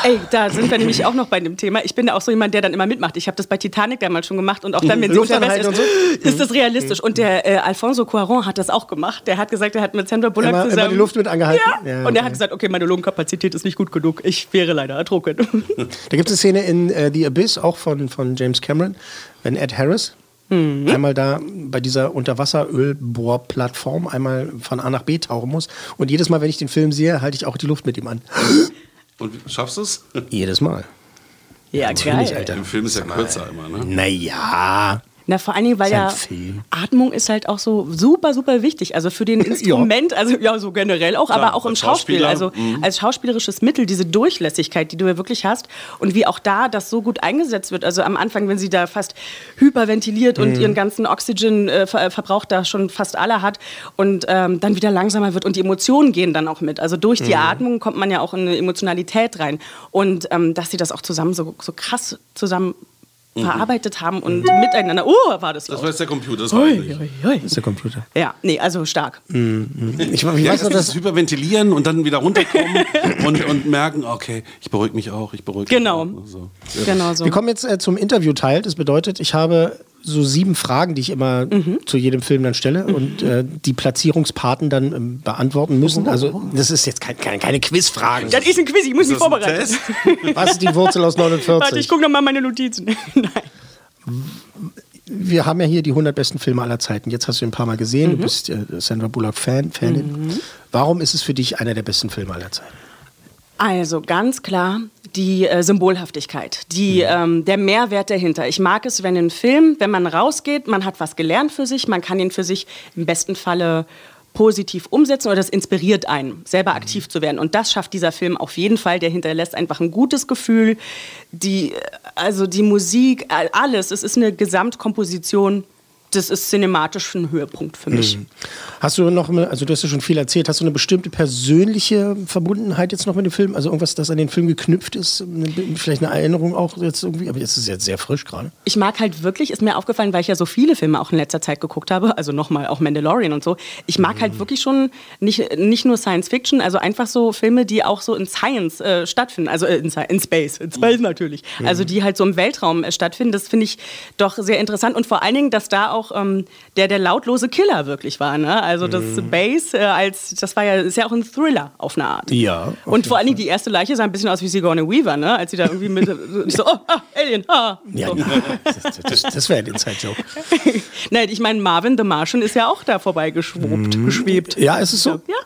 Ey, da sind wir nämlich auch noch bei dem Thema. Ich bin da auch so jemand, der dann immer mitmacht. Ich habe das bei Titanic damals schon gemacht und auch dann, wenn sie unterwegs ist, und so? ist das realistisch. Und der äh, Alfonso Cuarón hat das auch gemacht. Der hat gesagt, er hat mit Sandra Bullock Immer- immer zusammen... die Luft mit angehalten? Ja. Ja, und er hat gesagt, okay, meine Lungenkapazität ist nicht gut genug. Ich wäre leider ertrunken. [laughs] Da gibt es eine Szene in äh, The Abyss, auch von, von James Cameron, wenn Ed Harris Mhm. einmal da bei dieser Unterwasserölbohrplattform einmal von A nach B tauchen muss. Und jedes Mal, wenn ich den Film sehe, halte ich auch die Luft mit ihm an. Und schaffst du es? Jedes Mal. ja, Natürlich, geil. Alter. Im Film ist ja kürzer immer, ne? Naja. Na, vor allen Dingen, weil ja. Atmung ist halt auch so super, super wichtig. Also für den [laughs] Instrument, also ja, so generell auch, aber auch im Schauspiel. Also mhm. als schauspielerisches Mittel, diese Durchlässigkeit, die du ja wirklich hast und wie auch da das so gut eingesetzt wird. Also am Anfang, wenn sie da fast hyperventiliert und Mhm. ihren ganzen Oxygen-Verbrauch da schon fast alle hat und ähm, dann wieder langsamer wird und die Emotionen gehen dann auch mit. Also durch die Mhm. Atmung kommt man ja auch in eine Emotionalität rein. Und ähm, dass sie das auch zusammen so, so krass zusammen Mhm. verarbeitet haben und miteinander. Oh, war das laut. Das war jetzt der Computer, das war ich nicht. Das ist der Computer. Ja, nee, also stark. Ich, ich Ja, weiß das noch, dass ist Hyperventilieren und dann wieder runterkommen [laughs] und, und merken, okay, ich beruhige mich auch, ich beruhige Genau. mich auch. So. Genau so. Wir kommen jetzt äh, zum Interviewteil. Das bedeutet, ich habe so sieben Fragen, die ich immer Mhm. zu jedem Film dann stelle und äh, die Platzierungspaten dann ähm, beantworten müssen. Also das ist jetzt kein, kein, keine Quizfragen. Das ist ein Quiz, ich muss mich vorbereiten. [laughs] Was ist die Wurzel aus Warte, ich 49? gucke nochmal meine Notizen. [laughs] Wir haben ja hier die 100 besten Filme aller Zeiten. Jetzt hast du ihn ein paar Mal gesehen. Mhm. Du bist äh, Sandra Bullock-Fan, Fanin. Warum ist es für dich einer der besten Filme aller Zeiten? Also ganz klar die äh, Symbolhaftigkeit, die, ähm, der Mehrwert dahinter. Ich mag es, wenn ein Film, wenn man rausgeht, man hat was gelernt für sich, man kann ihn für sich im besten Falle positiv umsetzen oder das inspiriert einen, selber aktiv zu werden. Und das schafft dieser Film auf jeden Fall. Der hinterlässt einfach ein gutes Gefühl. Die, äh, also die Musik, all- alles. Es ist eine Gesamtkomposition. Das ist cinematisch ein Höhepunkt für mich. Mhm. Hast du noch, also du hast ja schon viel erzählt, hast du eine bestimmte persönliche Verbundenheit jetzt noch mit dem Film? Also irgendwas, das an den Film geknüpft ist? Vielleicht eine Erinnerung auch jetzt irgendwie? Aber jetzt ist es jetzt sehr frisch gerade. Ich mag halt wirklich, ist mir aufgefallen, weil ich ja so viele Filme auch in letzter Zeit geguckt habe, also nochmal auch Mandalorian und so. Ich mag halt wirklich schon nicht, nicht nur Science Fiction, also einfach so Filme, die auch so in Science äh, stattfinden, also äh, in, in Space, in Space natürlich. Also die halt so im Weltraum äh, stattfinden. Das finde ich doch sehr interessant und vor allen Dingen, dass da auch ähm, der, der lautlose Killer wirklich war. Ne? Also das Base äh, als, das war ja, ist ja auch ein Thriller auf eine Art. Ja. Und vor allen Dingen die erste Leiche sah ein bisschen aus wie Sigourney Weaver, ne? als sie da irgendwie mit [laughs] so, oh, ah, Alien, ah. Ja, so. das, das, das wäre ein Inside-Joke. [laughs] Nein, ich meine, Marvin the Martian ist ja auch da vorbeigeschwobt, geschwebt. Ja, ist es so? Ja.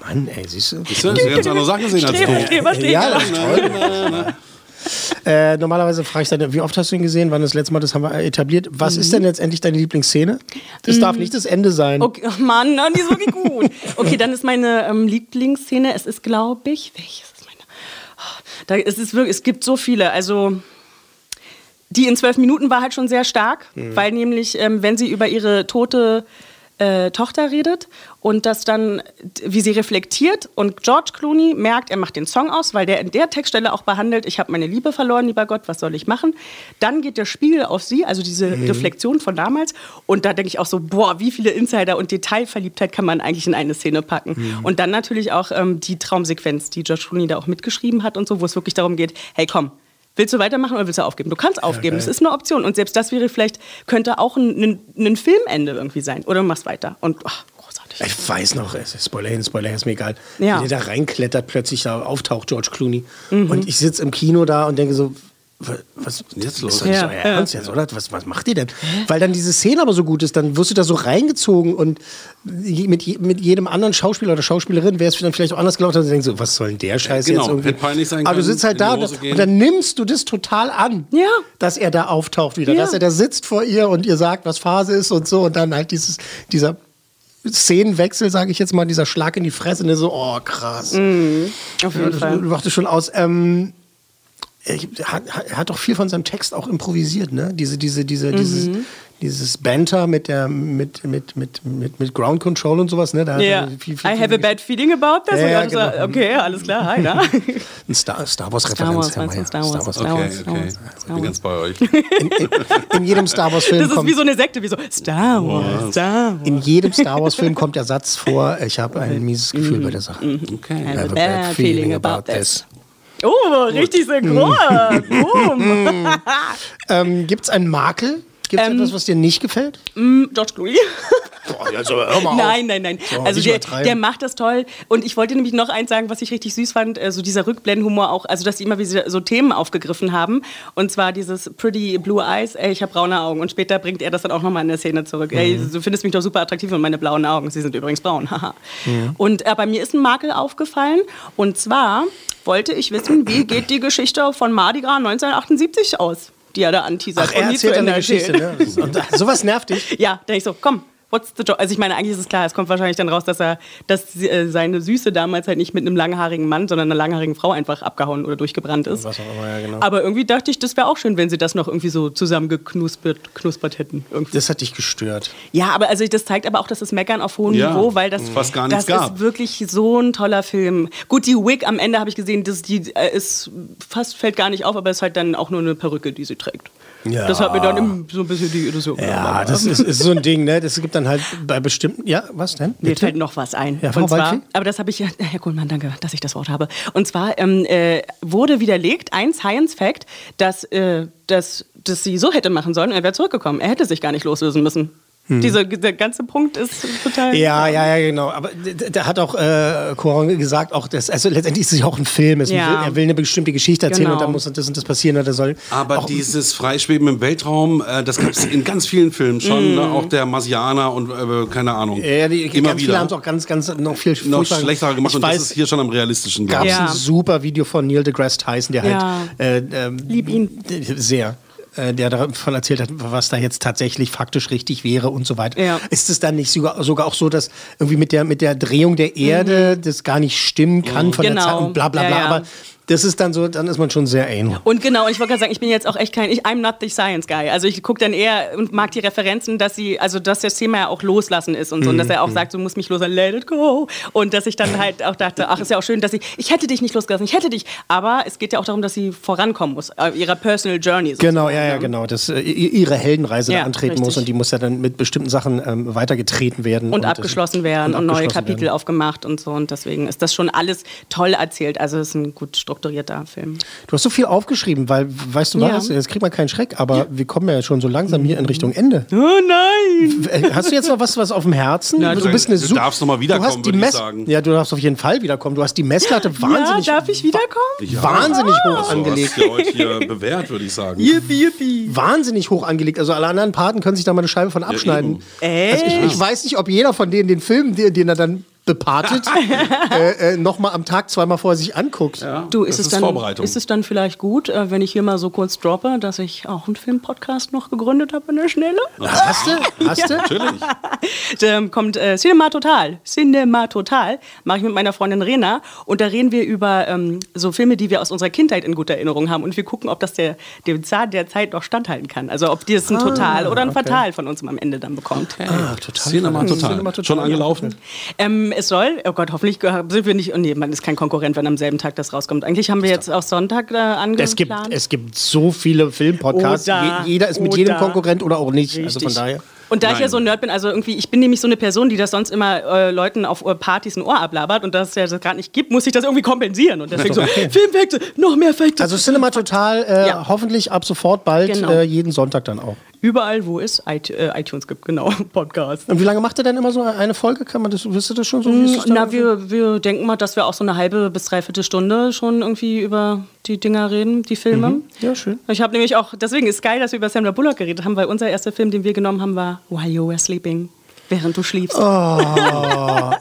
Mann, ey, siehst du? Siehst du, hast ganz andere Sachen gesehen als du. Ja, das ist toll. [laughs] Äh, normalerweise frage ich dann, wie oft hast du ihn gesehen? Wann das letzte Mal? Das haben wir etabliert. Was ist denn letztendlich deine Lieblingsszene? Das darf nicht das Ende sein. Mhm. Okay, oh Mann, die ist wirklich gut. Okay, dann ist meine ähm, Lieblingsszene, es ist, glaube ich, welches ist meine? Oh, da, es, ist wirklich, es gibt so viele, also... Die in zwölf Minuten war halt schon sehr stark, Mhm. weil nämlich, ähm, wenn sie über ihre tote äh, Tochter redet und das dann, wie sie reflektiert und George Clooney merkt, er macht den Song aus, weil der in der Textstelle auch behandelt, ich habe meine Liebe verloren, lieber Gott, was soll ich machen? Dann geht der Spiegel auf sie, also diese Mhm. Reflexion von damals und da denke ich auch so, boah, wie viele Insider und Detailverliebtheit kann man eigentlich in eine Szene packen? Mhm. Und dann natürlich auch ähm, die Traumsequenz, die George Clooney da auch mitgeschrieben hat und so, wo es wirklich darum geht, hey komm, Willst du weitermachen oder willst du aufgeben? Du kannst aufgeben, das geil. ist eine Option. Und selbst das wäre vielleicht, könnte auch ein, ein, ein Filmende irgendwie sein. Oder du machst weiter. Und ach, großartig. Ich weiß noch, Spoiler hin, Spoiler her, ist mir egal. Ja. Wie der da reinklettert, plötzlich da auftaucht George Clooney. Mhm. Und ich sitze im Kino da und denke so, was ist jetzt Ist los? nicht Ja, euer ja. Ernst jetzt, oder? Was, was macht ihr denn? Weil dann diese Szene aber so gut ist, dann wirst du da so reingezogen und mit, mit jedem anderen Schauspieler oder Schauspielerin wäre es dann vielleicht auch anders gelaufen. Dann denkst du, was soll denn der Scheiß genau, jetzt irgendwie? hätte peinlich sein aber du sitzt halt da und, und dann nimmst du das total an, Ja. dass er da auftaucht wieder, Ja. dass er da sitzt vor ihr und ihr sagt, was Phase ist und so und dann halt dieses, dieser Szenenwechsel, sage ich jetzt mal, dieser Schlag in die Fresse, und dann so, oh krass. Auf Ja, jeden das Fall. macht es schon aus. Ähm, er hat, er hat doch viel von seinem Text auch improvisiert, ne? Diese, diese, diese, Mhm. dieses, dieses Banter mit der, mit, mit, mit, mit, mit Ground Control und sowas, ne? Da hat Ja. er viel, viel, I have a bad feeling about this. Ja, ja, so, genau. Okay, alles klar, hi, na? [laughs] Ein Star, Star Wars Star Referenz. Wars, meinst du? Meier. Star Wars, Star Okay, Wars, Star okay. Wars, Ich bin ganz bei euch. In, in, in jedem Star Wars Film Das ist kommt wie so eine Sekte, wie so Star Wars, Star Wars. in jedem Star Wars Film [laughs] kommt der Satz vor, ich habe ein mieses Gefühl Mhm. bei der Sache. Okay. I have a bad feeling about this. Oh, richtig synchron. [laughs] Boom. [laughs] Ähm, Gibt es einen Makel? Gibt es Ähm, etwas, was dir nicht gefällt? Mm, George Clooney. [laughs] Boah, also hör mal. Nein, nein, nein. So, also der, der macht das toll. Und ich wollte nämlich noch eins sagen, was ich richtig süß fand, äh, so dieser Rückblendenhumor auch, also dass sie immer wieder so Themen aufgegriffen haben. Und zwar dieses Pretty Blue Eyes, ey, ich habe braune Augen. Und später bringt er das dann auch nochmal in der Szene zurück. Ey, Mhm. du findest mich doch super attraktiv und meine blauen Augen, sie sind übrigens braun. haha. Und äh, bei mir ist ein Makel aufgefallen. Und zwar wollte ich wissen, wie geht die Geschichte von Mardi Gras 1978 aus? Die er da anteasert. Ach, er erzählt eine Geschichte, ne? Und sowas nervt dich? [laughs] Ja, denke ich so, komm, what's the job? Also ich meine, eigentlich ist es klar, es kommt wahrscheinlich dann raus, dass er, dass sie- äh, seine Süße damals halt nicht mit einem langhaarigen Mann, sondern einer langhaarigen Frau einfach abgehauen oder durchgebrannt ist. Was auch immer, ja, genau. Aber irgendwie dachte ich, das wäre auch schön, wenn sie das noch irgendwie so zusammengeknuspert knuspert hätten. Irgendwie. Das hat dich gestört. Ja, aber also das zeigt aber auch, dass es Meckern auf hohem Ja, Niveau, weil das, fast gar das gab. ist wirklich so ein toller Film. Gut, die Wig am Ende habe ich gesehen, das, die äh, ist fast fällt gar nicht auf, aber es ist halt dann auch nur eine Perücke, die sie trägt. Ja. Das hat mir dann so ein bisschen die Illusion Ja, das ist, ist so ein Ding, ne? Das gibt dann halt bei bestimmten. Ja, was denn? Mir Bitte? fällt noch was ein. Ja, Frau und zwar, aber das habe ich ja, Herr Kohlmann, danke, dass ich das Wort habe. Und zwar ähm, äh, wurde widerlegt, ein Science-Fact, dass, äh, dass, dass sie so hätte machen sollen, er wäre zurückgekommen. Er hätte sich gar nicht loslösen müssen. Dieser, der ganze Punkt ist total. Hm. Ja, ja, ja, genau. Aber da hat auch äh, Coron gesagt, auch das, also letztendlich ist es ja auch ein Film. Es Ja. will, er will eine bestimmte Geschichte erzählen Genau. und dann muss das und das passieren oder soll. Aber auch, dieses Freischweben im Weltraum, äh, das gab es [clears throat] in ganz vielen Filmen schon. Mm. Ne? Auch der Marsianer und äh, keine Ahnung. ja, die, Immer ganz viele wieder. haben es auch ganz, ganz noch viel noch schlechter gemacht Ich und weiß, das ist hier schon am realistischen. gab es Ja. ein super Video von Neil deGrasse Tyson, der Ja. halt äh, ähm, Lieb ihn. sehr äh, der davon erzählt hat, was da jetzt tatsächlich faktisch richtig wäre und so weiter. Ja. Ist es dann nicht sogar, sogar auch so, dass irgendwie mit der, mit der Drehung der Erde das gar nicht stimmen kann von Mhm. Genau. der Zeit und bla bla Ja, bla, ja. aber das ist dann so, dann ist man schon sehr ähnlich. Und genau, und ich wollte gerade sagen, ich bin jetzt auch echt kein, ich, I'm not the science guy. Also ich gucke dann eher und mag die Referenzen, dass sie, also dass das Thema ja auch loslassen ist und so. Und dass er auch sagt, du musst mich loslassen, let it go. Und dass ich dann halt auch dachte, ach, ist ja auch schön, dass sie, ich hätte dich nicht losgelassen, ich hätte dich. Aber es geht ja auch darum, dass sie vorankommen muss, äh, ihrer Personal Journey. Genau, ja, ja, ne? genau. Dass äh, ihre Heldenreise Ja, antreten muss richtig. und die muss ja dann mit bestimmten Sachen ähm, weitergetreten werden. Und, das- abgeschlossen werden und, neue abgeschlossen Kapitel werden. aufgemacht und so. Und deswegen ist das schon alles toll erzählt. Also es ist ein gut strukturierter Film. Du hast so viel aufgeschrieben, weil, weißt du Ja. was, jetzt kriegt man keinen Schreck, aber wir kommen ja schon so langsam hier in Richtung Ende. Oh nein! Äh, Hast du jetzt noch was, was auf dem Herzen? Na, du du- bist eine du darfst noch mal wiederkommen, du hast die würde ich Mess sagen. Ja, du darfst auf jeden Fall wiederkommen. Du hast die Messlatte wahnsinnig, ja, darf ich wiederkommen? wahnsinnig hoch So, angelegt. hast du ja heute hier bewährt, würde ich sagen. Yippie, yippie. Wahnsinnig hoch angelegt. Also alle anderen Paten können sich da mal eine Scheibe von abschneiden. also ich, ich weiß nicht, ob jeder von denen den Film, den, den er dann bepartet, [laughs] äh, äh, nochmal am Tag zweimal vorher sich anguckt. Ja, Du, das ist es, ist dann, Vorbereitung. ist es dann vielleicht gut, äh, wenn ich hier mal so kurz droppe, dass ich auch einen Filmpodcast noch gegründet habe in der Schnelle? [laughs] Hast du? Hast du? Natürlich. [laughs] Da kommt äh, Cinema Total. Cinema Total mache ich mit meiner Freundin Rena und da reden wir über ähm, so Filme, die wir aus unserer Kindheit in guter Erinnerung haben und wir gucken, ob das der, dem Zahn der Zeit noch standhalten kann. Also ob die es ein Total oder ein okay. Fatal von uns am Ende dann bekommt. Ah, total. Cinema total. Cinema total. Schon angelaufen? Ähm, es soll, oh Gott, hoffentlich sind wir nicht, oh nee, man ist kein Konkurrent, wenn am selben Tag das rauskommt. Eigentlich haben wir jetzt auch Sonntag äh, angeplant. Es gibt, es gibt so viele Filmpodcasts. Oder- Je, jeder ist mit oder- jedem Konkurrent oder auch nicht. Also Richtig. von daher. Und da ich ja Nein. so ein Nerd bin, also irgendwie, ich bin nämlich so eine Person, die das sonst immer äh, Leuten auf äh, Partys ein Ohr ablabert und dass es ja das gerade nicht gibt, muss ich das irgendwie kompensieren. Und deswegen so, [laughs] Filmfakte, noch mehr Fakte. Also Cinema [laughs] Total, äh, Ja. hoffentlich ab sofort bald, Genau. äh, jeden Sonntag dann auch. Überall, wo es äh, iTunes gibt, genau, [laughs] Podcast. Und wie lange macht ihr denn immer so eine Folge? Kann man das, wisst ihr das schon so? Da? Na, wir, wir denken mal, dass wir auch so eine halbe bis dreiviertel Stunde schon irgendwie über die Dinger reden, die Filme. Mhm. Ja, schön. Ich habe nämlich auch, deswegen ist geil, dass wir über Sandra Bullock geredet haben, weil unser erster Film, den wir genommen haben, war While You Were Sleeping, während du schliefst. Oh,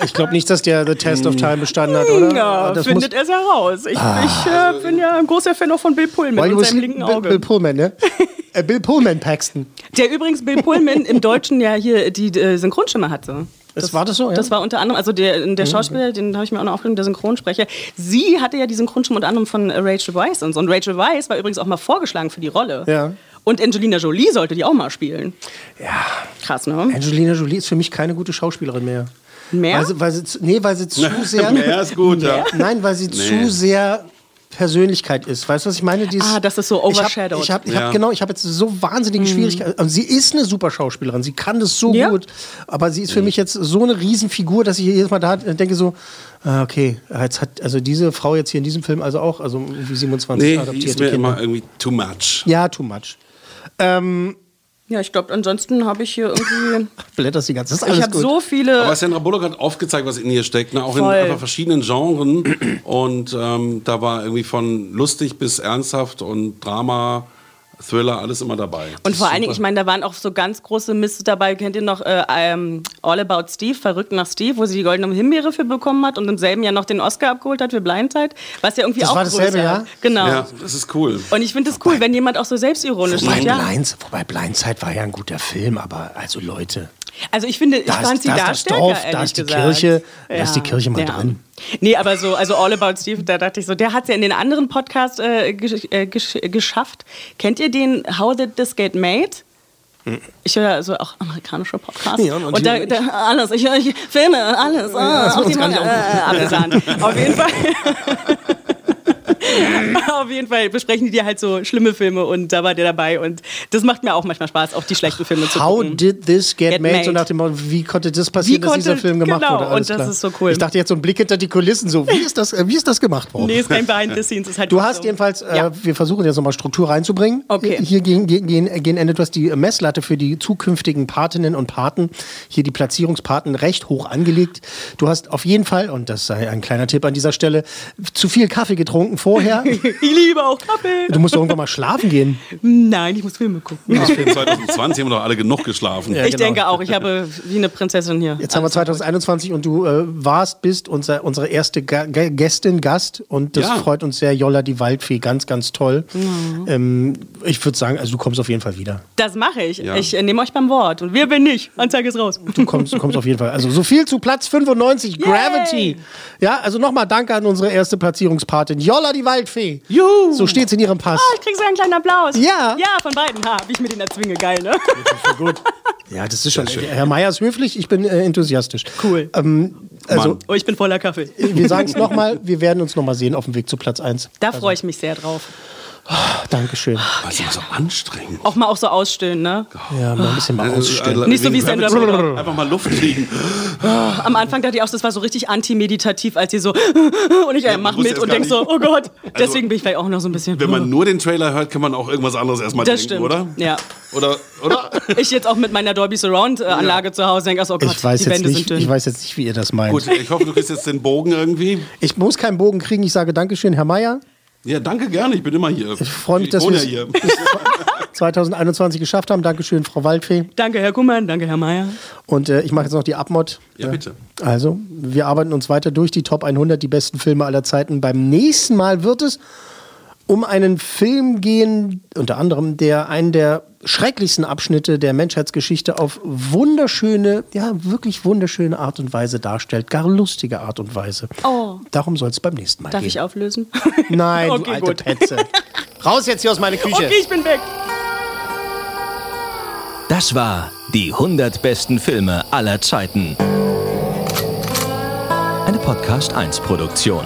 ich glaube nicht, dass der The Test of Time bestanden hat, oder? Ja, das findet er heraus. Ich, ich äh, bin ja ein großer Fan auch von Bill Pullman und du seinem linken Auge. Bill Pullman, ne? [laughs] äh, Bill Pullman Paxton. Der übrigens Bill Pullman im Deutschen ja hier die äh, Synchronstimme hatte. Das, war das so, ja? Das war unter anderem, also der, der Schauspieler, den habe ich mir auch noch aufgenommen, der Synchronsprecher. Sie hatte ja die Synchronstimme unter anderem von äh, Rachel Weisz und so. Und Rachel Weisz war übrigens auch mal vorgeschlagen für die Rolle. Ja. Und Angelina Jolie sollte die auch mal spielen. Ja. Krass, ne? Angelina Jolie ist für mich keine gute Schauspielerin mehr. Mehr? Weil sie, weil sie, zu- nee, weil sie zu [laughs] sehr. Mehr ist gut, [laughs] ja. Nein, weil sie Nee. zu sehr Persönlichkeit ist. Weißt du, was ich meine? Die ist- Ah, das ist so overshadowed. Ich habe, ich hab, Ja. hab, genau, ich habe jetzt so wahnsinnige Schwierigkeiten. Und sie ist eine super Schauspielerin. Sie kann das so Ja. gut. Aber sie ist für mich jetzt so eine Riesenfigur, dass ich jedes Mal da denke so, ah, okay, jetzt hat also diese Frau jetzt hier in diesem Film also auch, also irgendwie 27 Nee, adoptierte ist mir Kinder. immer irgendwie too much. Ja, too much. Ähm, Ja, ich glaube, ansonsten habe ich hier irgendwie. [laughs] blätterst die ganze, alles ich habe so viele. Aber Sandra Bullock hat aufgezeigt, was in ihr steckt, ne? auch Voll. in einfach verschiedenen Genren. Und ähm, da war irgendwie von lustig bis ernsthaft und Drama Thriller, alles immer dabei. Und vor allen Dingen, ich meine, da waren auch so ganz große Mist dabei. Kennt ihr noch äh, ähm, All About Steve, Verrückt nach Steve, wo sie die Goldene Himbeere für bekommen hat und im selben Jahr noch den Oscar abgeholt hat für Blindside? Was ja irgendwie Das auch war dasselbe Jahr? Genau. Ja, das ist cool. Und ich finde es cool, wenn jemand auch so selbstironisch Wobei, ist. Ja. Blinds, wobei Blindside war ja ein guter Film, aber also Leute, Also ich finde, ich da fand sie da da ist das stärker, Dorf, da ist die gesagt. Kirche, da ist die Kirche mal Ja. drin. Nee, aber so, also All About Steve, da dachte ich so, der hat es ja in den anderen Podcasts äh, gesch äh, gesch geschafft. Kennt ihr den How Did This Get Made? Ich höre also auch amerikanische Podcasts. Ja, und da, da, alles, ich höre Filme, alles, ah, das auch ist die nicht äh. [laughs] Auf jeden Fall. [laughs] Auf jeden Fall besprechen die dir halt so schlimme Filme und da war der dabei und das macht mir auch manchmal Spaß, auch die schlechten Filme zu How gucken. did this get, Get made? made. So nach dem Motto, wie konnte das passieren, Wie dass dieser konnte- Film gemacht genau, wurde? und Alles das klar. ist so cool. Ich dachte jetzt so ein Blick hinter die Kulissen, so wie ist das, äh, wie ist das gemacht worden? Nee, ist kein Behind the Scenes, ist halt Du so. hast jedenfalls, Ja. äh, wir versuchen jetzt nochmal Struktur reinzubringen. Okay. Hier gegen, gegen, gegen Ende, hast die Messlatte für die zukünftigen Patinnen und Paten, hier die Platzierungspaten recht hoch angelegt. Du hast auf jeden Fall, und das sei ein kleiner Tipp an dieser Stelle, zu viel Kaffee getrunken vorher. [laughs] Ich liebe auch Kaffee. Du musst doch irgendwann mal schlafen gehen. Nein, ich muss Filme gucken. 2020 haben wir doch alle genug geschlafen. Ja, ich genau. denke auch, ich habe wie eine Prinzessin hier. Jetzt haben wir 2021 und du äh, warst, bist unser, unsere erste Ga Gästin, Gast und das Ja. freut uns sehr. Jolla, die Waldfee, ganz, ganz toll. Mhm. Ähm, ich würde sagen, also du kommst auf jeden Fall wieder. Das mache ich. Ja. Ich äh, nehme euch beim Wort. Und wer bin ich? Anzeige ist raus. Du kommst, du kommst auf jeden Fall. Also so viel zu Platz 95, Gravity. Ja, also nochmal danke an unsere erste Platzierungspatin, Jolla, die Waldfee. Juhu. So steht's in ihrem Pass. Ah, ich krieg so einen kleinen Applaus. Ja. Ja, von beiden. Ha, wie ich mir den erzwinge. Geil, ne? Ja, das ist schon. Herr Meier ist höflich, ich bin äh, enthusiastisch. Cool. Ähm, also, Mann. Oh, ich bin voller Kaffee. wir sagen es nochmal, wir werden uns nochmal sehen auf dem Weg zu Platz 1. Da freue ich mich sehr drauf. Dankeschön. Das ist immer so anstrengend. Auch mal auch so ausstöhnen, ne? Ja, mal ein bisschen mal ausstellen. Nicht so wie Sandra Bullock. Einfach mal Luft kriegen. Am Anfang dachte ich auch, das war so richtig antimeditativ, als sie so und ich äh, man mach muss mit und denk so, oh Gott. Deswegen bin ich vielleicht auch noch so ein bisschen. Wenn man nur den Trailer hört, kann man auch irgendwas anderes erstmal das denken, stimmt. oder? Ja. Oder? oder? [laughs] Ich jetzt auch mit meiner Dolby Surround äh, Anlage zu Hause denke, oh Gott, Ich weiß, die Wände nicht, sind dünn. ich weiß jetzt nicht, wie ihr das meint. Gut, ich hoffe, du kriegst jetzt den Bogen irgendwie. Ich muss keinen Bogen kriegen. Ich sage Dankeschön, Herr Meier. Ja, danke gerne, ich bin immer hier. Ich freue mich, dass wohne wir ja es hier. bis [laughs] 2021 geschafft haben. Dankeschön, Frau Waldfee. Danke, Herr Kummern, danke, Herr Meier. Und äh, ich mache jetzt noch die Abmod. Ja, bitte. Also, wir arbeiten uns weiter durch die Top 100, die besten Filme aller Zeiten. Beim nächsten Mal wird es um einen Film gehen, unter anderem, der einen der schrecklichsten Abschnitte der Menschheitsgeschichte auf wunderschöne, ja, wirklich wunderschöne Art und Weise darstellt. Gar lustige Art und Weise. Oh. Darum soll es beim nächsten Mal Darf gehen. ich auflösen? [laughs] Nein, Okay, du alte gut. Petze. Raus jetzt hier aus meiner Küche. Okay, ich bin weg. Das war die 100 besten Filme aller Zeiten. Eine Podcast 1 Produktion.